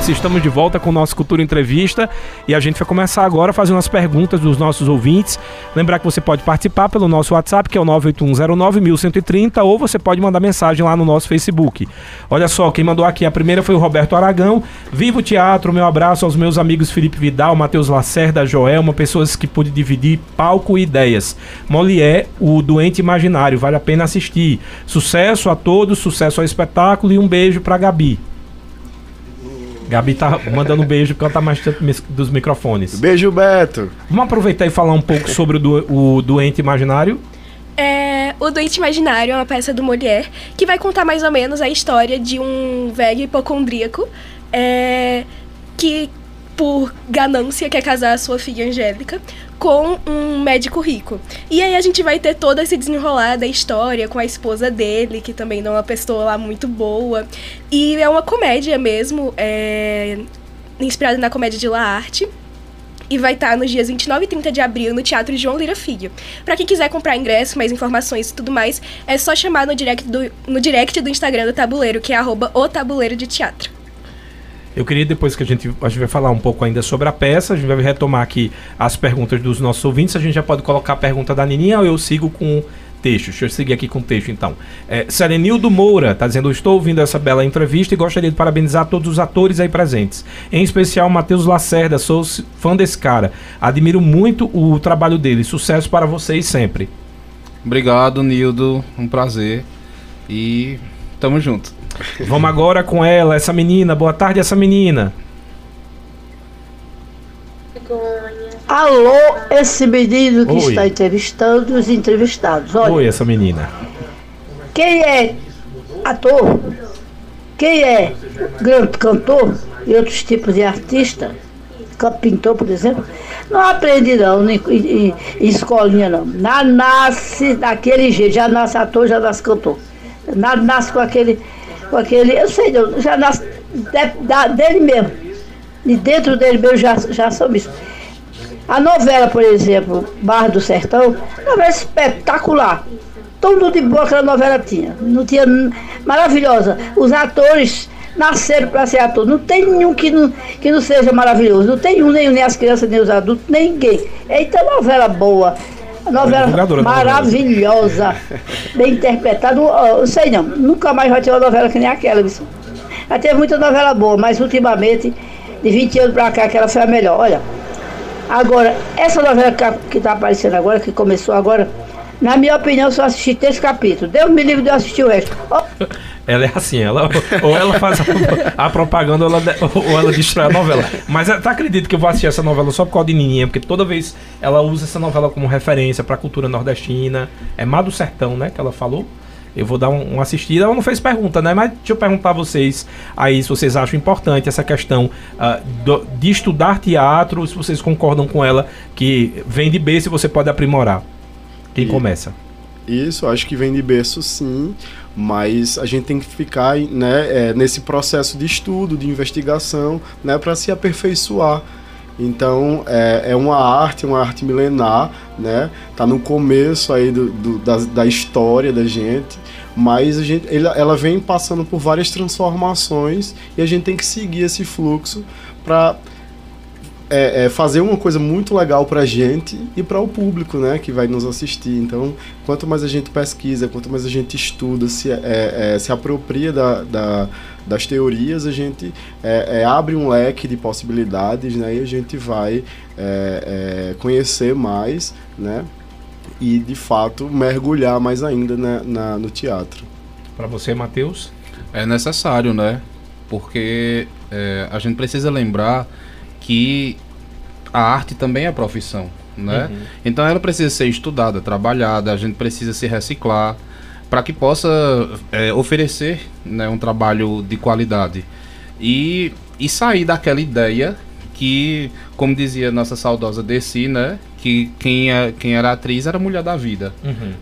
Speaker 2: Se Estamos de volta com o nosso Cultura Entrevista e a gente vai começar agora fazendo as perguntas dos nossos ouvintes. Lembrar que você pode participar pelo nosso WhatsApp, que é o 981091130, ou você pode mandar mensagem lá no nosso Facebook. Olha só, quem mandou aqui a primeira foi o Roberto Aragão. Viva o teatro, meu abraço aos meus amigos Felipe Vidal, Matheus Lacerda, Joelma, pessoas que pude dividir palco e ideias. Molière, o Doente Imaginário, vale a pena assistir. Sucesso a todos, sucesso ao espetáculo e um beijo pra Gabi. Gabi tá mandando um beijo porque ela tá mais dos microfones.
Speaker 4: Beijo, Beto.
Speaker 2: Vamos aproveitar e falar um pouco sobre o, do- o doente imaginário.
Speaker 6: É, O Doente Imaginário é uma peça do Molière que vai contar mais ou menos a história de um velho hipocondríaco é, que, por ganância, quer casar a sua filha Angélica com um médico rico. E aí a gente vai ter todo esse desenrolar da história com a esposa dele, que também não é uma pessoa lá muito boa. E é uma comédia mesmo, é, inspirada na comédia de La Arte e vai estar nos dias 29 e 30 de abril no Teatro João Lira Filho. Para quem quiser comprar ingresso, mais informações e tudo mais, é só chamar no direct do, no direct do Instagram do Tabuleiro, que é arroba o Tabuleiro de Teatro.
Speaker 2: Eu queria depois que a gente, a gente vai falar um pouco ainda sobre a peça, a gente vai retomar aqui as perguntas dos nossos ouvintes, a gente já pode colocar a pergunta da Nininha ou eu sigo com texto. Deixa eu seguir aqui com o texto, então. É, Serenildo Moura está dizendo: Estou ouvindo essa bela entrevista e gostaria de parabenizar todos os atores aí presentes. Em especial Matheus Lacerda, sou fã desse cara. Admiro muito o trabalho dele. Sucesso para vocês sempre.
Speaker 3: Obrigado, Nildo. Um prazer. E tamo junto.
Speaker 2: Vamos agora com ela, essa menina. Boa tarde, essa menina.
Speaker 9: Alô, esse menino que
Speaker 2: Oi.
Speaker 9: está entrevistando os entrevistados. Olha,
Speaker 2: Oi, essa menina.
Speaker 9: quem é ator, quem é grande cantor e outros tipos de artista, pintor, por exemplo, não aprende não em, em- em escolinha não. Na, nasce daquele jeito, já nasce ator, já nasce cantor. Na, nasce com aquele, com aquele, eu sei, não, já nasce dele mesmo. E dentro dele mesmo já, já são isso. A novela, por exemplo, Barra do Sertão, novela espetacular. Tudo de boa aquela novela tinha. Não tinha. n- Maravilhosa. Os atores nasceram para ser ator. Não tem nenhum que não, que não seja maravilhoso. Não tem um, nem, nem as crianças, nem os adultos, nem ninguém. Eita, novela boa. A novela maravilhosa. Bem interpretada. Não, sei não. Nunca mais vai ter uma novela que nem aquela. viu? Já teve muita novela boa, mas ultimamente, de 20 anos para cá, aquela foi a melhor. Olha. Agora, essa novela que está aparecendo agora, que começou agora, na minha opinião, só assisti três capítulos. Deus me livre de eu assistir o resto. Ó,
Speaker 2: Ela é assim, ela, ou ela faz a, a propaganda ou ela, ou ela destrói a novela. Mas tu acredita que eu vou assistir essa novela só por causa de Nininha? Porque toda vez ela usa essa novela como referência pra cultura nordestina. É Mar do Sertão, né? Que ela falou. Eu vou dar um, uma assistida. Ela não fez pergunta, né? Mas deixa eu perguntar a vocês aí se vocês acham importante essa questão ah, do- de estudar teatro, se vocês concordam com ela que vem de berço e você pode aprimorar. Quem
Speaker 4: E-
Speaker 2: começa?
Speaker 4: Isso, acho que vem de berço sim, mas a gente tem que ficar né, é, nesse processo de estudo, de investigação, né, para se aperfeiçoar. Então é, é uma arte, uma arte milenar, né? Tá no começo aí do, do- da, da história da gente, mas a gente, ela, ela vem passando por várias transformações e a gente tem que seguir esse fluxo para é, é, fazer uma coisa muito legal pra gente e para o público, né, que vai nos assistir. Então, quanto mais a gente pesquisa, quanto mais a gente estuda, se, é, é, se apropria da, da- das teorias, a gente é, é, abre um leque de possibilidades, né, e a gente vai é, é, conhecer mais, né, e de fato mergulhar mais ainda na- na- no teatro.
Speaker 2: Pra você, Matheus?
Speaker 3: É necessário, né? Porque é, a gente precisa lembrar que a arte também é profissão, né? Então ela precisa ser estudada, trabalhada, a gente precisa se reciclar para que possa é, oferecer né, um trabalho de qualidade e, e sair daquela ideia que, como dizia nossa saudosa Desi, né? Que quem, é, quem era atriz era mulher da vida,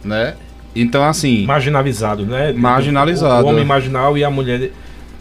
Speaker 3: né? Então assim,
Speaker 2: marginalizado, né?
Speaker 3: Marginalizado.
Speaker 2: O homem marginal e a mulher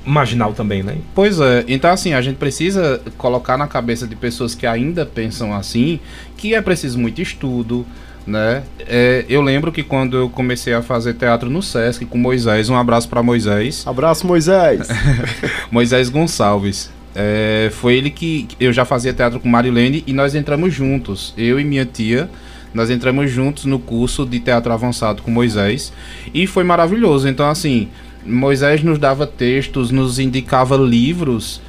Speaker 2: marginal também, né?
Speaker 3: Pois é, então assim, a gente precisa colocar na cabeça de pessoas que ainda pensam assim, que é preciso muito estudo, né? É, eu lembro que quando eu comecei a fazer teatro no Sesc com Moisés, um abraço para Moisés,
Speaker 4: Abraço, Moisés!
Speaker 3: Moisés Gonçalves. É, foi ele que eu já fazia teatro com Marilene e nós entramos juntos, eu e minha tia. Nós entramos juntos no curso de teatro avançado com Moisés e foi maravilhoso. Então, assim, Moisés nos dava textos, nos indicava livros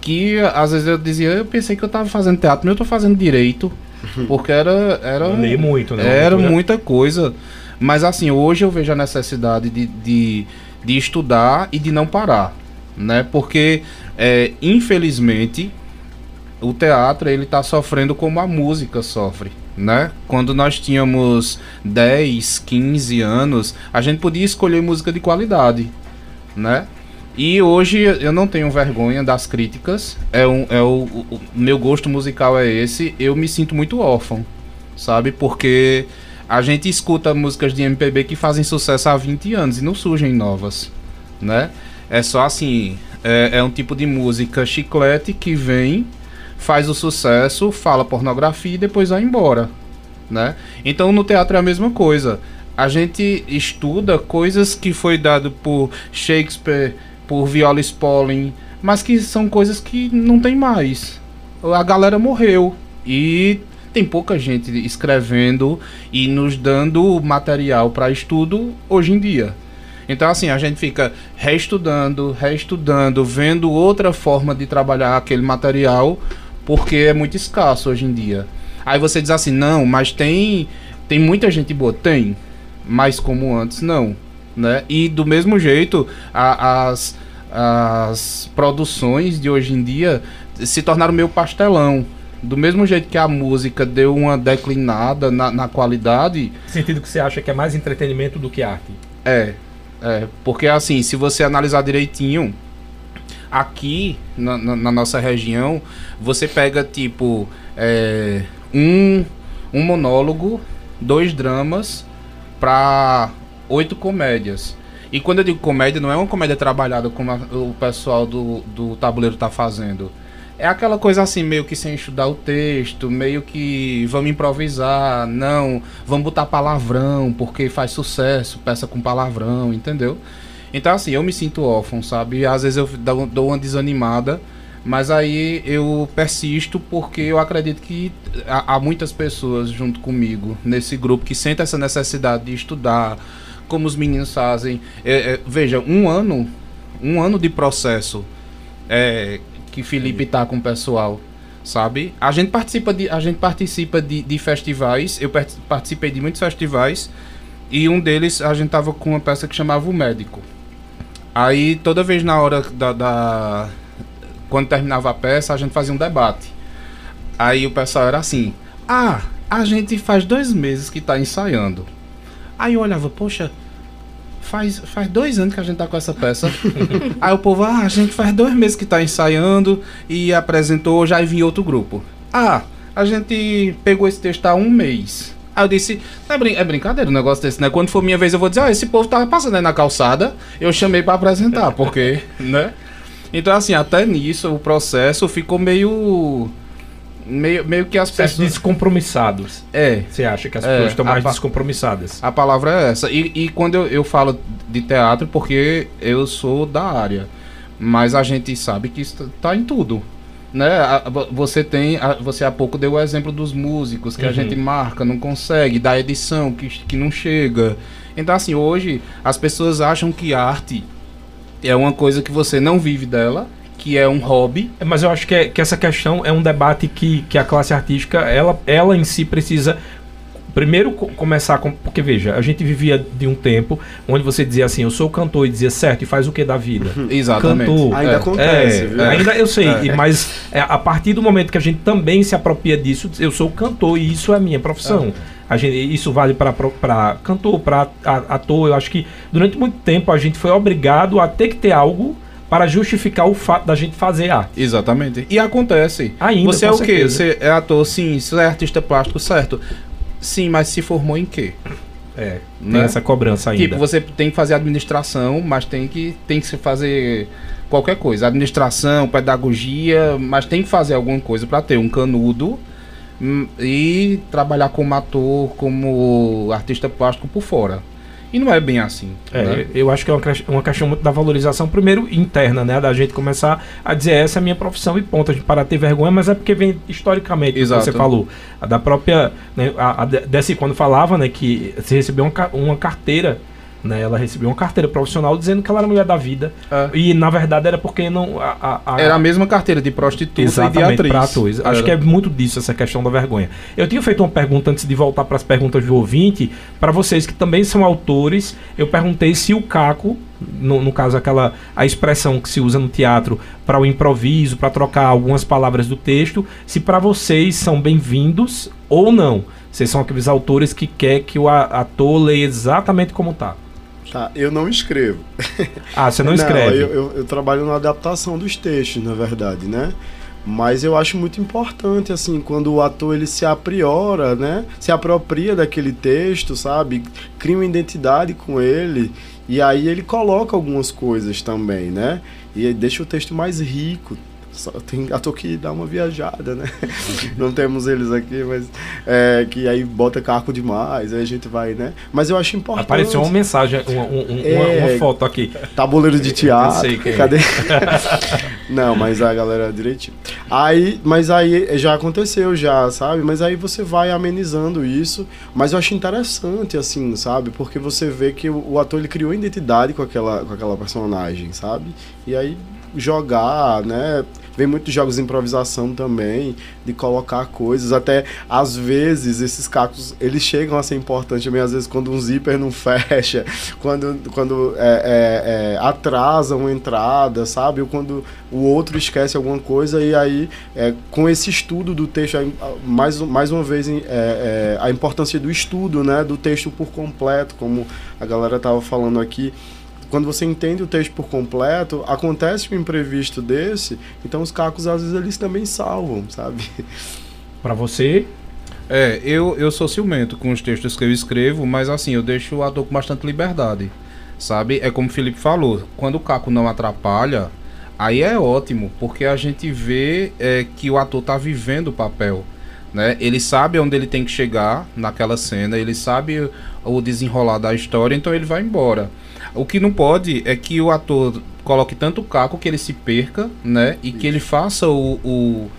Speaker 3: que às vezes eu dizia, eu pensei que eu estava fazendo teatro, mas eu estou fazendo direito, porque era era
Speaker 2: Lê muito, né?
Speaker 3: Era
Speaker 2: leitura-
Speaker 3: muita coisa. Mas assim, hoje eu vejo a necessidade de, de, de estudar e de não parar, né? Porque é, infelizmente o teatro ele está sofrendo como a música sofre, né? Quando nós tínhamos 10, 15 anos, a gente podia escolher música de qualidade, né? E hoje eu não tenho vergonha das críticas. É, um, é o, o meu gosto musical é esse. Eu me sinto muito órfão, sabe? Porque a gente escuta músicas de MPB que fazem sucesso há 20 anos e não surgem novas, né? É só assim, é, é um tipo de música chiclete que vem, faz o sucesso, fala pornografia e depois vai embora, né? Então no teatro é a mesma coisa. A gente estuda coisas que foi dado por Shakespeare, por Viola Spolin, mas que são coisas que não tem mais. A galera morreu e tem pouca gente escrevendo e nos dando material para estudo hoje em dia. Então, assim, a gente fica reestudando, reestudando, vendo outra forma de trabalhar aquele material, porque é muito escasso hoje em dia. Aí você diz assim, não, mas tem, tem muita gente boa. Tem, mas como antes, não. Né? E do mesmo jeito, a, as, as produções de hoje em dia se tornaram meio pastelão do mesmo jeito que a música deu uma declinada na, na qualidade.
Speaker 2: Sentido que você acha que é mais entretenimento do que arte?
Speaker 3: É, é. Porque assim, se você analisar direitinho, aqui na, na, na nossa região, você pega tipo é, um, um monólogo, dois dramas para oito comédias. E quando eu digo comédia, não é uma comédia trabalhada como a, o pessoal do, do tabuleiro está fazendo é aquela coisa assim, meio que sem estudar o texto, meio que vamos improvisar, não, vamos botar palavrão, porque faz sucesso, peça com palavrão, entendeu? Então, assim, eu me sinto órfão, sabe? Às vezes eu dou uma desanimada, mas aí eu persisto porque eu acredito que há, muitas pessoas junto comigo nesse grupo que sentem essa necessidade de estudar, como os meninos fazem. É, é, veja, um ano, um ano de processo. É, que Felipe tá com o pessoal, sabe? A gente participa de, a gente participa de, de festivais, eu participei de muitos festivais e um deles a gente tava com uma peça que chamava O Médico. Aí toda vez na hora da, da quando terminava a peça, a gente fazia um debate. Aí o pessoal era assim: "Ah, a gente faz dois meses que tá ensaiando". Aí eu olhava, poxa, faz, faz dois anos que a gente tá com essa peça. Aí o povo, ah, a gente faz dois meses que tá ensaiando e apresentou, já vi outro grupo. Ah, a gente pegou esse texto há um mês. Aí eu disse, é, brin é brincadeira um negócio desse, né? Quando for minha vez eu vou dizer, ah, esse povo tava passando aí na calçada, eu chamei para apresentar, porque, né? Então, assim, até nisso o processo ficou meio meio, meio que as
Speaker 2: pessoas. descompromissados.
Speaker 3: É.
Speaker 2: Você acha que as é, pessoas estão mais descompromissadas?
Speaker 3: A palavra é essa. E, e quando eu, eu falo de teatro, porque eu sou da área. Mas a gente sabe que está em tudo. Né? Você tem. Você há pouco deu o exemplo dos músicos que uhum. a gente marca, não consegue, da edição que, que não chega. Então, assim, hoje as pessoas acham que arte é uma coisa que você não vive dela que é um hobby.
Speaker 2: É, mas eu acho que, é, que essa questão é um debate que, que a classe artística, ela, ela em si precisa primeiro começar com. Porque veja, a gente vivia de um tempo onde você dizia assim, eu sou cantor e dizia certo, e faz o que da vida?
Speaker 3: Exatamente.
Speaker 2: Cantor.
Speaker 4: Ainda é, acontece,
Speaker 2: é, Ainda eu sei, é. mas é, a partir do momento que a gente também se apropria disso, eu sou cantor e isso é a minha profissão. A gente, isso vale para cantor, para ator. Eu acho que durante muito tempo a gente foi obrigado a ter que ter algo para justificar o fato da gente fazer arte.
Speaker 3: Exatamente. E acontece.
Speaker 2: Ainda,
Speaker 3: Você é o quê? Você é ator, sim. Você é artista plástico, certo. Sim, mas se formou em quê?
Speaker 2: É, tem né? essa cobrança ainda.
Speaker 3: Tipo, você tem que fazer administração, mas tem que, tem que fazer qualquer coisa. Administração, pedagogia, mas tem que fazer alguma coisa para ter um canudo hum, e trabalhar como ator, como artista plástico por fora. E não é bem assim.
Speaker 2: É, né? Eu acho que é uma, uma questão muito da valorização, primeiro interna, né? Da gente começar a dizer essa é a minha profissão e ponto. A gente parar de ter vergonha, mas é porque vem historicamente, Exato. você falou. A da própria. Né, a, a Desse, quando falava né, que você recebeu uma, uma carteira né? Ela recebeu uma carteira profissional dizendo que ela era mulher da vida. É. E na verdade era porque não. A,
Speaker 3: a, era a mesma carteira de prostituta
Speaker 2: exatamente,
Speaker 3: e de atriz.
Speaker 2: Atores. Acho que é muito disso essa questão da vergonha. Eu tinha feito uma pergunta antes de voltar para as perguntas do ouvinte. Para vocês que também são autores, eu perguntei se o Caco no, no, caso aquela a expressão que se usa no teatro para o improviso, para trocar algumas palavras do texto, se para vocês são bem-vindos ou não? Vocês são aqueles autores que quer que o a- ator leia exatamente como tá.
Speaker 4: Tá, eu não escrevo.
Speaker 2: Ah, você não escreve.
Speaker 4: eu, eu- eu trabalho na adaptação dos textos, na verdade, né? Mas eu acho muito importante, assim, quando o ator ele se apriora, né? Se apropria daquele texto, sabe? Cria uma identidade com ele. E aí ele coloca algumas coisas também, né? E deixa o texto mais rico. Só tem ator que dá uma viajada, né? Não temos eles aqui, mas é, que aí bota carco demais, aí a gente vai, né? Mas eu acho importante.
Speaker 2: Apareceu uma mensagem, uma, um- um- uma-
Speaker 4: É.
Speaker 2: uma foto aqui.
Speaker 4: Tabuleiro de teatro.
Speaker 2: Sei quem é.
Speaker 4: Cadê? Não, mas a galera direitinho. Aí, mas aí já aconteceu já, sabe? Mas aí você vai amenizando isso. Mas eu acho interessante, assim, sabe? Porque você vê que o, o ator ele criou identidade com aquela, com aquela personagem, sabe? E aí jogar, né? Vem muitos jogos de improvisação também, de colocar coisas. Até às vezes esses cacos eles chegam a ser importantes também. Às vezes quando um zíper não fecha, quando, quando é, é, é, atrasa uma entrada, sabe? Ou quando o outro esquece alguma coisa. E aí, é, com esse estudo do texto, mais, mais uma vez, é, é, a importância do estudo, né? Do texto por completo, como a galera estava falando aqui quando você entende o texto por completo, acontece um imprevisto desse, então os cacos às vezes eles também salvam, sabe?
Speaker 2: Pra você,
Speaker 3: É, eu, eu sou ciumento com os textos que eu escrevo, mas assim, eu deixo o ator com bastante liberdade. Sabe? É como o Felipe falou, quando o Caco não atrapalha, aí é ótimo, porque a gente vê é, que o ator tá vivendo o papel. Né? Ele sabe onde ele tem que chegar naquela cena, ele sabe o- o desenrolar da história, então ele vai embora. O que não pode é que o ator coloque tanto caco que ele se perca, né? E que ele faça o, o,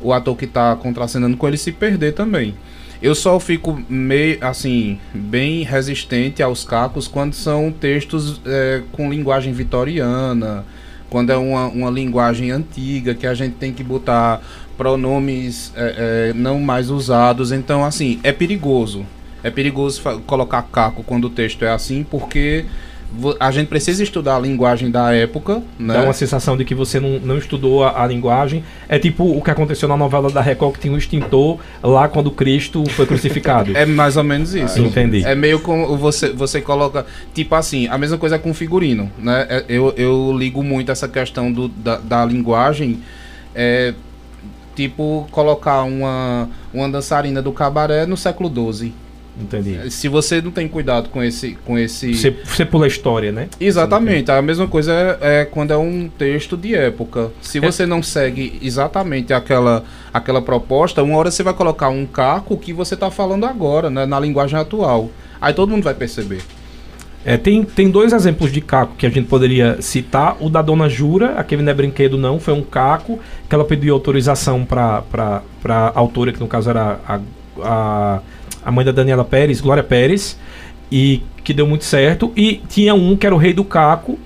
Speaker 3: o ator que tá contracenando com ele se perder também. Eu só fico meio, assim, bem resistente aos cacos quando são textos é, com linguagem vitoriana, quando é uma, uma linguagem antiga, que a gente tem que botar pronomes é, é, não mais usados. Então, assim, é perigoso. É perigoso colocar caco quando o texto é assim, porque a gente precisa estudar a linguagem da época, né?
Speaker 2: dá uma sensação de que você não, não estudou a, a linguagem. É tipo o que aconteceu na novela da Record, que tinha um extintor lá quando Cristo foi crucificado.
Speaker 3: É mais ou menos isso.
Speaker 2: Entendi.
Speaker 3: É meio como você, você coloca. Tipo assim, a mesma coisa com figurino. Né? É, Eu, eu ligo muito essa questão do, da, da linguagem. É, tipo, colocar uma, uma dançarina do cabaré no século XII.
Speaker 2: Entendi.
Speaker 3: Se você não tem cuidado com esse. Com esse...
Speaker 2: Você, você pula a história, né?
Speaker 3: Exatamente, a mesma coisa é, é quando é um texto de época. Se
Speaker 2: É.
Speaker 3: você não segue exatamente aquela, aquela proposta, uma hora você vai colocar um caco que você está falando agora, né, na linguagem atual. Aí todo mundo vai perceber.
Speaker 2: É, tem, tem dois exemplos de caco que a gente poderia citar. O da Dona Jura, aquele não é brinquedo não, foi um caco que ela pediu autorização para a autora, que no caso era a, a, a mãe da Daniela Pérez, Glória Pérez, e que deu muito certo. E tinha um que era o rei do caco,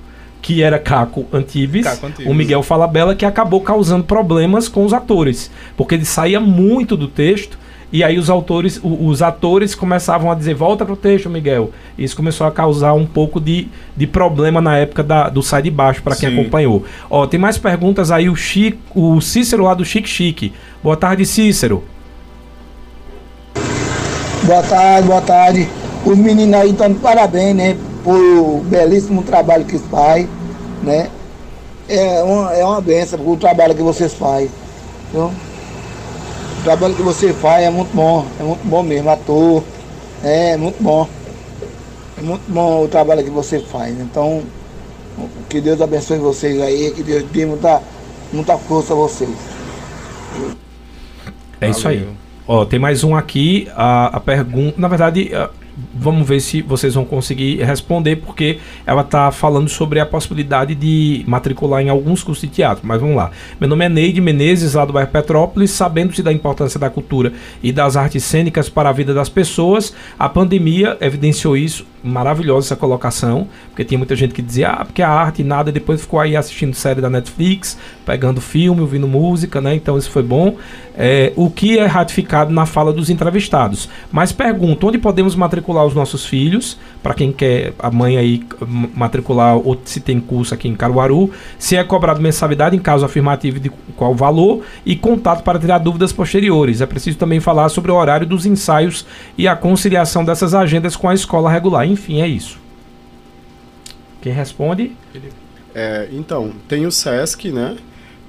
Speaker 2: que era Caco Antibes,
Speaker 3: Caco Antibes.
Speaker 2: o Miguel Falabella, que acabou causando problemas com os atores, porque ele saía muito do texto e aí os autores, o- os atores começavam a dizer volta pro texto, Miguel. Isso começou a causar um pouco de, de problema na época da, do sai de baixo para quem
Speaker 3: Sim.
Speaker 2: acompanhou. Ó, tem mais perguntas aí o Chico, o Cícero lá do Chique Chique. Boa tarde, Cícero.
Speaker 10: Boa tarde, boa tarde. Os meninos aí estão de parabéns, né? Por belíssimo trabalho que faz, né? É uma, é uma benção o trabalho que vocês fazem. Viu? O trabalho que você faz é muito bom, é muito bom mesmo, ator. É muito bom. É muito bom o trabalho que você faz. Então, que Deus abençoe vocês aí, que Deus dê muita, muita força a vocês.
Speaker 2: É isso aí. Ó, tem mais um aqui. A, a pergunta. Na verdade, a- vamos ver se vocês vão conseguir responder, porque ela está falando sobre a possibilidade de matricular em alguns cursos de teatro. Mas vamos lá. Meu nome é Neide Menezes, lá do bairro Petrópolis. Sabendo-se da importância da cultura e das artes cênicas para a vida das pessoas, a pandemia evidenciou isso maravilhosa essa colocação, porque tinha muita gente que dizia, ah, porque a arte e nada, depois ficou aí assistindo série da Netflix, pegando filme, ouvindo música, né? Então isso foi bom. É, o que é ratificado na fala dos entrevistados. Mas pergunto, onde podemos matricular os nossos filhos, para quem quer a mãe aí matricular, ou se tem curso aqui em Caruaru, se é cobrado mensalidade, em caso afirmativo, de qual valor, e contato para tirar dúvidas posteriores. É preciso também falar sobre o horário dos ensaios e a conciliação dessas agendas com a escola regular. Enfim, é isso. Quem responde?
Speaker 4: É, então, tem o Sesc, né?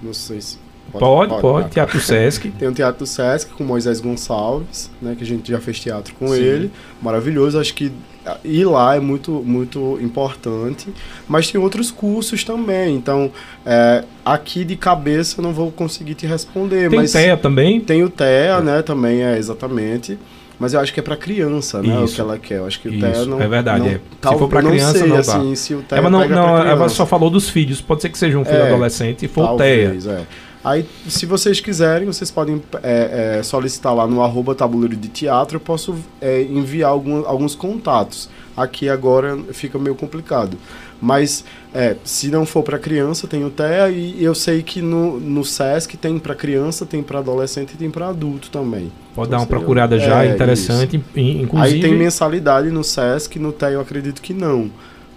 Speaker 4: Não sei se.
Speaker 2: Pode, pode,
Speaker 4: tá.
Speaker 2: Teatro Sesc.
Speaker 4: Tem o Teatro do Sesc com Moisés Gonçalves, né? Que a gente já fez teatro com
Speaker 3: Sim.
Speaker 4: ele. Maravilhoso. Acho que ah, ir lá é muito, muito importante. Mas tem outros cursos também. Então, é, aqui de cabeça eu não vou conseguir te responder.
Speaker 2: Tem
Speaker 4: mas
Speaker 2: TEA também?
Speaker 4: Tem o TEA, né? Também é exatamente. Mas eu acho que é pra criança, né? O
Speaker 2: Isso.
Speaker 4: que ela quer. Eu acho que o TEA não.
Speaker 2: é verdade.
Speaker 4: não-
Speaker 2: é.
Speaker 4: tal-
Speaker 2: se for pra
Speaker 4: eu
Speaker 2: criança,
Speaker 4: sei,
Speaker 2: não
Speaker 4: assim,
Speaker 2: dá.
Speaker 4: se o TEA
Speaker 2: Ela, não,
Speaker 4: pega
Speaker 2: não,
Speaker 4: pra
Speaker 2: ela
Speaker 4: criança.
Speaker 2: só falou dos filhos. Pode ser que seja um filho
Speaker 4: É,
Speaker 2: adolescente e for o TEA.
Speaker 4: Talvez, é. Aí, se vocês quiserem, vocês podem é, é, solicitar lá no arroba tabuleiro de teatro. Eu posso é, enviar algum- alguns contatos. Aqui agora fica meio complicado. Mas é, se não for para criança, tem o TEA. E eu sei que no, no SESC tem para criança, tem para adolescente e tem para adulto também.
Speaker 2: Pode
Speaker 4: Então,
Speaker 2: dar uma
Speaker 4: seria-
Speaker 2: procurada já,
Speaker 4: é,
Speaker 2: interessante.
Speaker 4: isso.
Speaker 2: in- Inclusive.
Speaker 4: Aí tem mensalidade no SESC, no TEA eu acredito que não.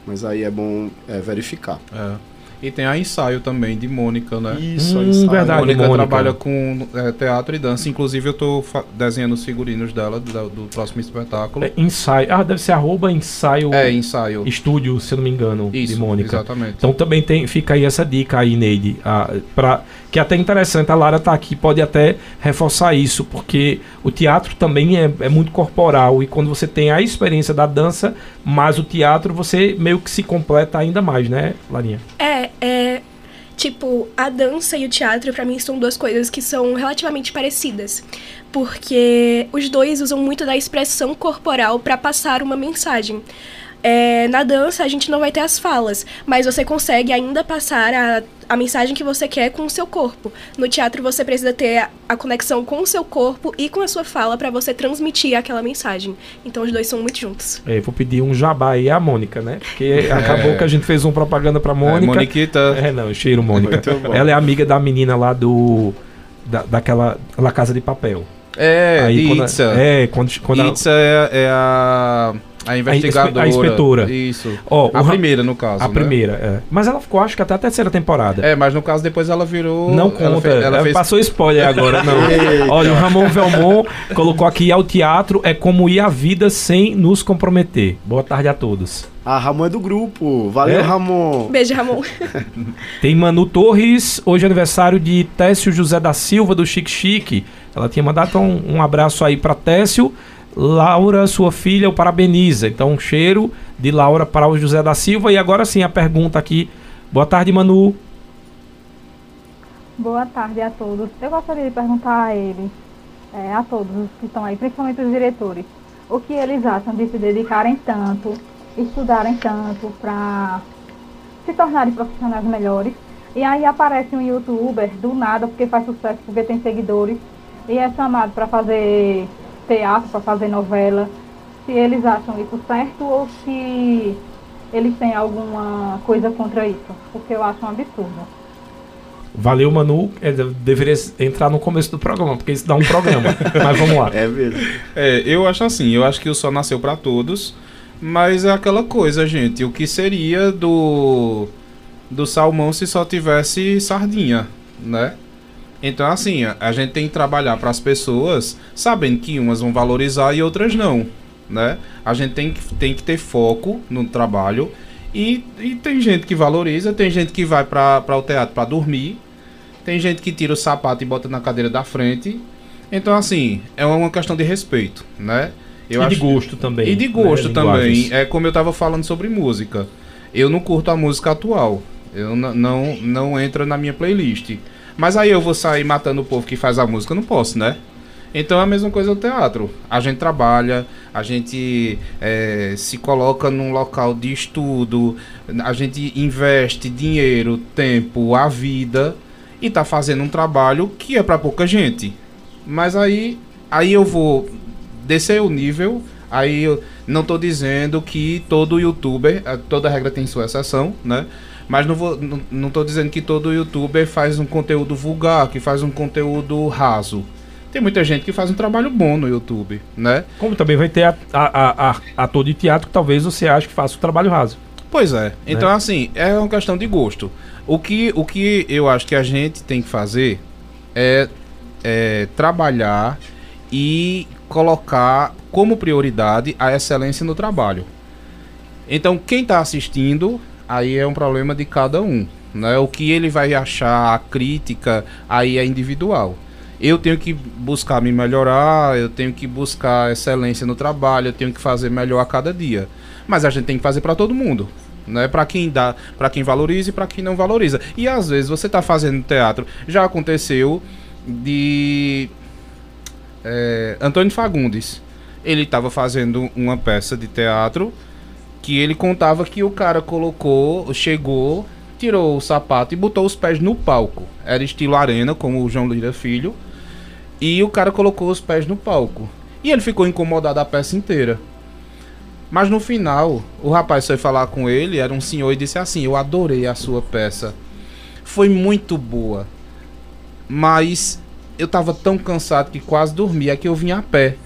Speaker 4: Mas aí é bom é, verificar.
Speaker 3: É. E tem a ensaio também de Mônica, né?
Speaker 4: Isso,
Speaker 2: Hum,
Speaker 4: a ensaio.
Speaker 2: verdade.
Speaker 3: A Mônica,
Speaker 2: Mônica.
Speaker 3: trabalha com é, teatro e dança. Inclusive, eu tô fa- desenhando os figurinos dela do, do próximo espetáculo.
Speaker 2: É, ensaio. Ah, deve ser arroba ensaio
Speaker 3: É, ensaio.
Speaker 2: estúdio, se eu não me engano,
Speaker 3: Isso,
Speaker 2: de Mônica.
Speaker 3: exatamente.
Speaker 2: Então também tem, fica aí essa dica aí, Neide. ah, pra, que é até interessante, a Lara tá aqui, pode até reforçar isso, porque o teatro também é, é muito corporal. E quando você tem a experiência da dança, mais o teatro, você meio que se completa ainda mais, né, Larinha?
Speaker 6: É, é. Tipo, a dança e o teatro, pra mim, são duas coisas que são relativamente parecidas. Porque os dois usam muito da expressão corporal pra passar uma mensagem. É, na dança, a gente não vai ter as falas, mas você consegue ainda passar a, a mensagem que você quer com o seu corpo. No teatro, você precisa ter a, a conexão com o seu corpo e com a sua fala pra você transmitir aquela mensagem. Então, os dois são muito juntos.
Speaker 2: É, vou pedir um jabá aí à Mônica, né? Porque acabou que a gente fez uma propaganda pra Mônica.
Speaker 3: É, Moniquita.
Speaker 2: É, não, cheiro Mônica.
Speaker 4: Muito bom.
Speaker 2: Ela é amiga da menina lá do. Da, daquela. La Casa de Papel.
Speaker 3: É,
Speaker 2: Aí, quando-
Speaker 3: Itza.
Speaker 2: É, quando. quando a-
Speaker 3: Itza é, é a, a investigadora.
Speaker 2: a inspetora.
Speaker 3: Isso.
Speaker 2: Ó,
Speaker 3: a primeira, no caso.
Speaker 2: a
Speaker 3: né?
Speaker 2: primeira, é. Mas ela ficou, acho que até a terceira temporada.
Speaker 3: É, mas no caso depois ela virou.
Speaker 2: Não
Speaker 3: ela
Speaker 2: conta,
Speaker 3: fe- ela
Speaker 2: ela
Speaker 3: fez-
Speaker 2: passou spoiler agora, não. Olha, o Ramon Velmon colocou aqui: ao teatro é como ir à vida sem nos comprometer. Boa tarde a todos.
Speaker 4: A Ramon é do grupo. Valeu,
Speaker 2: É?
Speaker 4: Ramon.
Speaker 6: Beijo, Ramon.
Speaker 2: Tem Manu Torres, hoje é aniversário de Técio José da Silva, do Chique Chique. Ela tinha mandado um, um abraço aí para Técio. Laura, sua filha, o parabeniza. Então, um cheiro de Laura para o José da Silva. E agora sim, a pergunta aqui. Boa tarde, Manu.
Speaker 11: Boa tarde a todos. Eu gostaria de perguntar a ele, é, a todos os que estão aí, principalmente os diretores, o que eles acham de se dedicarem tanto, estudarem tanto para se tornarem profissionais melhores. E aí aparece um youtuber do nada, porque faz sucesso, porque tem seguidores, e é chamado para fazer teatro, para fazer novela. Se eles acham isso certo ou se eles têm alguma coisa contra isso, porque eu acho um absurdo.
Speaker 2: Valeu, Manu. É, de- deveria entrar no começo do programa, porque isso dá um programa. Mas vamos lá.
Speaker 4: É mesmo.
Speaker 3: É, eu acho assim, eu acho que o sol nasceu pra todos, mas é aquela coisa, gente, o que seria do do salmão se só tivesse sardinha, né? Então assim, a- gente tem que trabalhar para as pessoas, sabendo que umas vão valorizar e outras não, né? A gente tem que, tem que ter foco no trabalho e, e tem gente que valoriza, tem gente que vai para o teatro para dormir, tem gente que tira o sapato e bota na cadeira da frente. Então, assim, é uma questão de respeito, né?
Speaker 2: e de gosto também.
Speaker 3: E de
Speaker 2: né,
Speaker 3: gosto também.
Speaker 2: linguagens.
Speaker 3: É como eu tava falando sobre música. Eu não curto a música atual. Eu não, não entra na minha playlist. Mas aí eu vou sair matando o povo que faz a música, não posso, né? Então é a mesma coisa do teatro. A gente trabalha, a gente é, se coloca num local de estudo, a gente investe dinheiro, tempo, a vida e tá fazendo um trabalho que é para pouca gente. Mas aí, aí eu vou descer o nível, Aí eu não tô dizendo que todo youtuber, eh, toda regra tem sua exceção, né? Mas não, vou, não, não tô dizendo que todo youtuber faz um conteúdo vulgar, que faz um conteúdo raso. Tem muita gente que faz um trabalho bom no YouTube, né?
Speaker 2: Como também vai ter a, a, a, a ator de teatro que talvez você ache que faça o trabalho raso.
Speaker 3: Pois é. Então, assim, é uma questão de gosto. O que, o que eu acho que a gente tem que fazer é, é trabalhar e colocar como prioridade a excelência no trabalho. Então, quem está assistindo, aí é um problema de cada um. Né? O que ele vai achar, a crítica, aí é individual. Eu tenho que buscar me melhorar, eu tenho que buscar excelência no trabalho, eu tenho que fazer melhor a cada dia. Mas a gente tem que fazer para todo mundo. Né, para quem dá, para quem valoriza e para quem não valoriza. E às vezes você está fazendo teatro, já aconteceu de é, Antônio Fagundes. Ele estava fazendo uma peça de teatro que ele contava que o cara colocou, chegou, tirou o sapato e botou os pés no palco. Era estilo arena, como o João Lira Filho. E o cara colocou os pés no palco. E ele ficou incomodado a peça inteira. Mas no final, o rapaz foi falar com ele, era um senhor, e disse assim: Eu adorei a sua peça. Foi muito boa. Mas eu tava tão cansado que quase dormi. É que eu vim a pé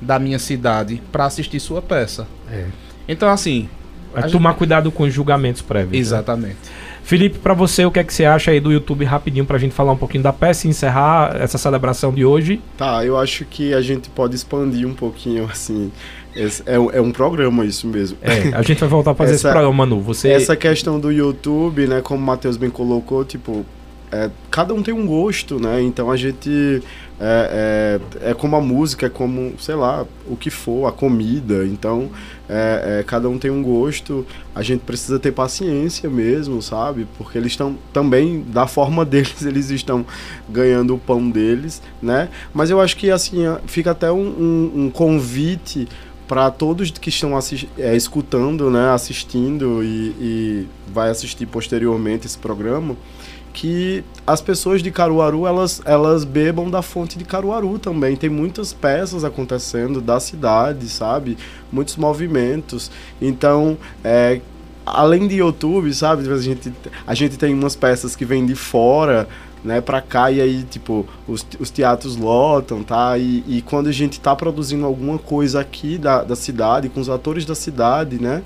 Speaker 3: da minha cidade para assistir sua peça.
Speaker 2: É.
Speaker 3: Então, assim. A
Speaker 2: tomar
Speaker 3: gente-
Speaker 2: cuidado com os julgamentos prévios. né?
Speaker 3: Exatamente.
Speaker 2: Felipe, pra você, o que é que você acha aí do YouTube rapidinho pra gente falar um pouquinho da peça e encerrar essa celebração de hoje?
Speaker 4: Tá, eu acho que a gente pode expandir um pouquinho, assim. Esse- é, um- é um programa isso mesmo.
Speaker 2: É, a gente vai voltar a fazer esse
Speaker 4: Essa-
Speaker 2: programa, Manu. Você
Speaker 4: Essa questão do YouTube, né, como o Matheus bem colocou, tipo, é, cada um tem um gosto, né? Então a gente. É, é, é como a música, é como, sei lá, o que for, a comida. Então, é, é, cada um tem um gosto. A gente precisa ter paciência mesmo, sabe? Porque eles estão também, da forma deles, eles estão ganhando o pão deles, né? Mas eu acho que, assim, fica até um, um, um convite para todos que estão é, escutando, né, assistindo e, e vai assistir posteriormente esse programa, que as pessoas de Caruaru elas, elas bebam da fonte de Caruaru também. Tem muitas peças acontecendo da cidade, sabe? Muitos movimentos. Então, é, além de YouTube, sabe? A gente, a gente tem umas peças que vêm de fora, né, pra cá e aí, tipo, os, os teatros lotam, tá? E, e quando a gente tá produzindo alguma coisa aqui da, da cidade, com os atores da cidade, né?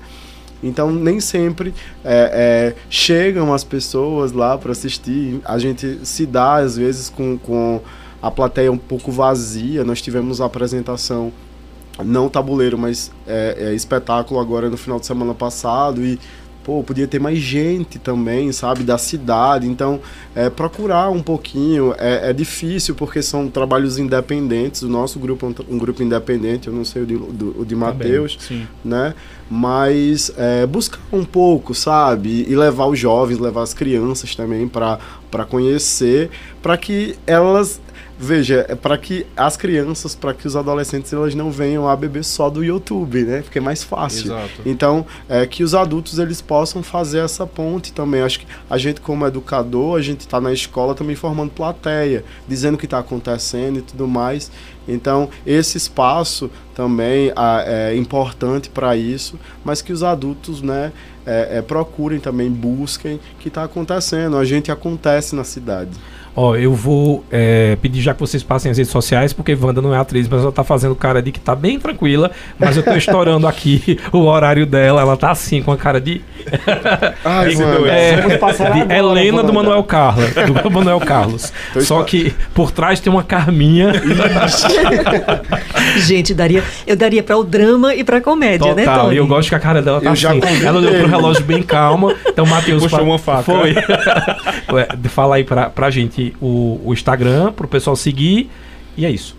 Speaker 4: Então, nem sempre é, é, chegam as pessoas lá para assistir. A gente se dá, às vezes, com, com a plateia um pouco vazia. Nós tivemos a apresentação, não tabuleiro, mas é, é, espetáculo agora no final de semana passado. E, pô, podia ter mais gente também, sabe, da cidade. Então, é, procurar um pouquinho. É, é difícil porque são trabalhos independentes. O nosso grupo é um, um grupo independente, eu não sei o de, do, o de Matheus
Speaker 3: Sim.
Speaker 4: né? Mas é, buscar um pouco, sabe? E levar os jovens, levar as crianças também para conhecer, para que elas veja, é para que as crianças, para que os adolescentes elas não venham a beber só do YouTube, né? Porque é mais fácil.
Speaker 3: Exato.
Speaker 4: Então, é que os adultos eles possam fazer essa ponte também. Acho que a gente como educador, a gente está na escola também formando plateia, dizendo o que está acontecendo e tudo mais. Então, esse espaço também é importante para isso, mas que os adultos, né, é, é, procurem também, busquem o que está acontecendo. A gente acontece na cidade.
Speaker 2: Ó, eu vou é, pedir já que vocês passem as redes sociais, porque Wanda não é atriz, mas ela tá fazendo cara de que tá bem tranquila, mas eu tô estourando aqui o horário dela, ela tá assim, com a cara de.
Speaker 4: Ai,
Speaker 2: de-
Speaker 4: Wanda.
Speaker 2: é, de Helena do. Manuel Carlos. Do Manuel Carlos. Só que por trás tem uma Carminha.
Speaker 12: Gente, daria, eu daria pra o drama e pra comédia, né,
Speaker 2: Total,
Speaker 12: Tony?
Speaker 2: e eu gosto que a cara dela tá
Speaker 4: Eu
Speaker 2: assim. Ela olhou pro relógio bem calma. Então, Matheus.
Speaker 3: Puxou
Speaker 2: fa-
Speaker 3: uma faca.
Speaker 2: Foi. Fala aí pra, pra gente o, o Instagram, pro pessoal seguir. E é isso.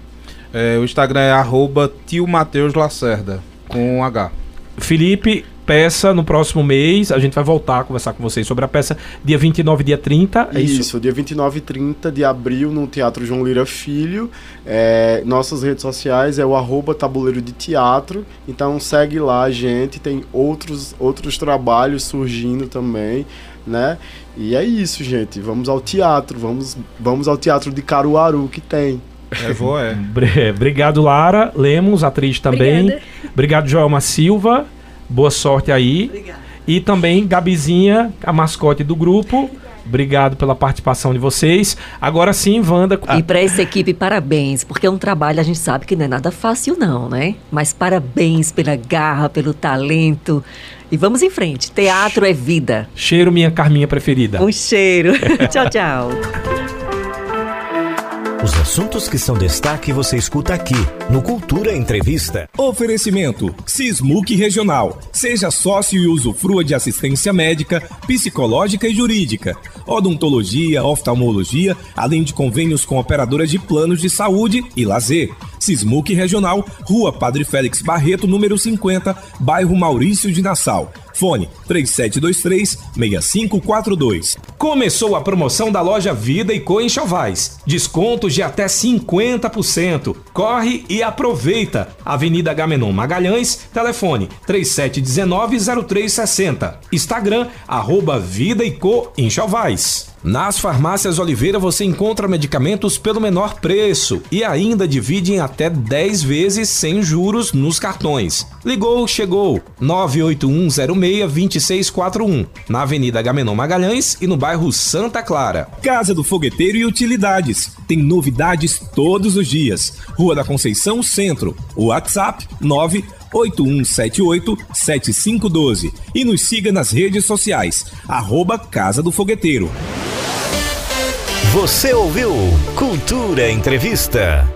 Speaker 3: É, o Instagram é arroba tio Mateus Lacerda, com H.
Speaker 2: Felipe, peça no próximo mês. A gente vai voltar a conversar com vocês sobre a peça dia 29 dia 30. É isso.
Speaker 4: Isso, dia 29 e 30 de abril no Teatro João Lira Filho. É, nossas redes sociais é o arroba tabuleiro de teatro. Então segue lá a gente, tem outros, outros trabalhos surgindo também, né? E é isso, gente. Vamos ao teatro, vamos, vamos ao teatro de Caruaru que tem.
Speaker 3: É, vou, é.
Speaker 2: Br- Obrigado, Lara Lemos, atriz também.
Speaker 6: Obrigada.
Speaker 2: Obrigado, Joelma Silva. Boa sorte aí. E também Gabizinha, a mascote do grupo. Obrigado pela participação de vocês. Agora sim, Wanda.
Speaker 12: E para essa equipe, parabéns, porque é um trabalho, a gente sabe que não é nada fácil não, né? Mas parabéns pela garra, pelo talento. E vamos em frente, teatro é vida.
Speaker 2: Cheiro, minha Carminha preferida.
Speaker 12: Um cheiro. tchau, tchau.
Speaker 8: Os assuntos que são destaque você escuta aqui no Cultura Entrevista.
Speaker 1: Oferecimento Sismuc Regional. Seja sócio e usufrua de assistência médica, psicológica e jurídica, odontologia, oftalmologia, além de convênios com operadoras de planos de saúde e lazer. Sismuc Regional, Rua Padre Félix Barreto, número 50, bairro Maurício de Nassau. Fone 3723-6542.
Speaker 2: Começou a promoção da loja Vida e Co em Chovais. Descontos de até 50%. Corre e aproveita. Avenida Gamenon Magalhães, telefone 3719-0360. Instagram, arroba Vida e Co. Nas farmácias Oliveira você encontra medicamentos pelo menor preço e ainda divide em até 10 vezes sem juros nos cartões. Ligou, chegou. 981062641, na Avenida Gamenon Magalhães e no bairro Santa Clara.
Speaker 1: Casa do Fogueteiro e Utilidades. Tem novidades todos os dias. Rua da Conceição Centro. WhatsApp 981787512. E nos siga nas redes sociais. Arroba Casa do Fogueteiro.
Speaker 8: Você ouviu Cultura Entrevista.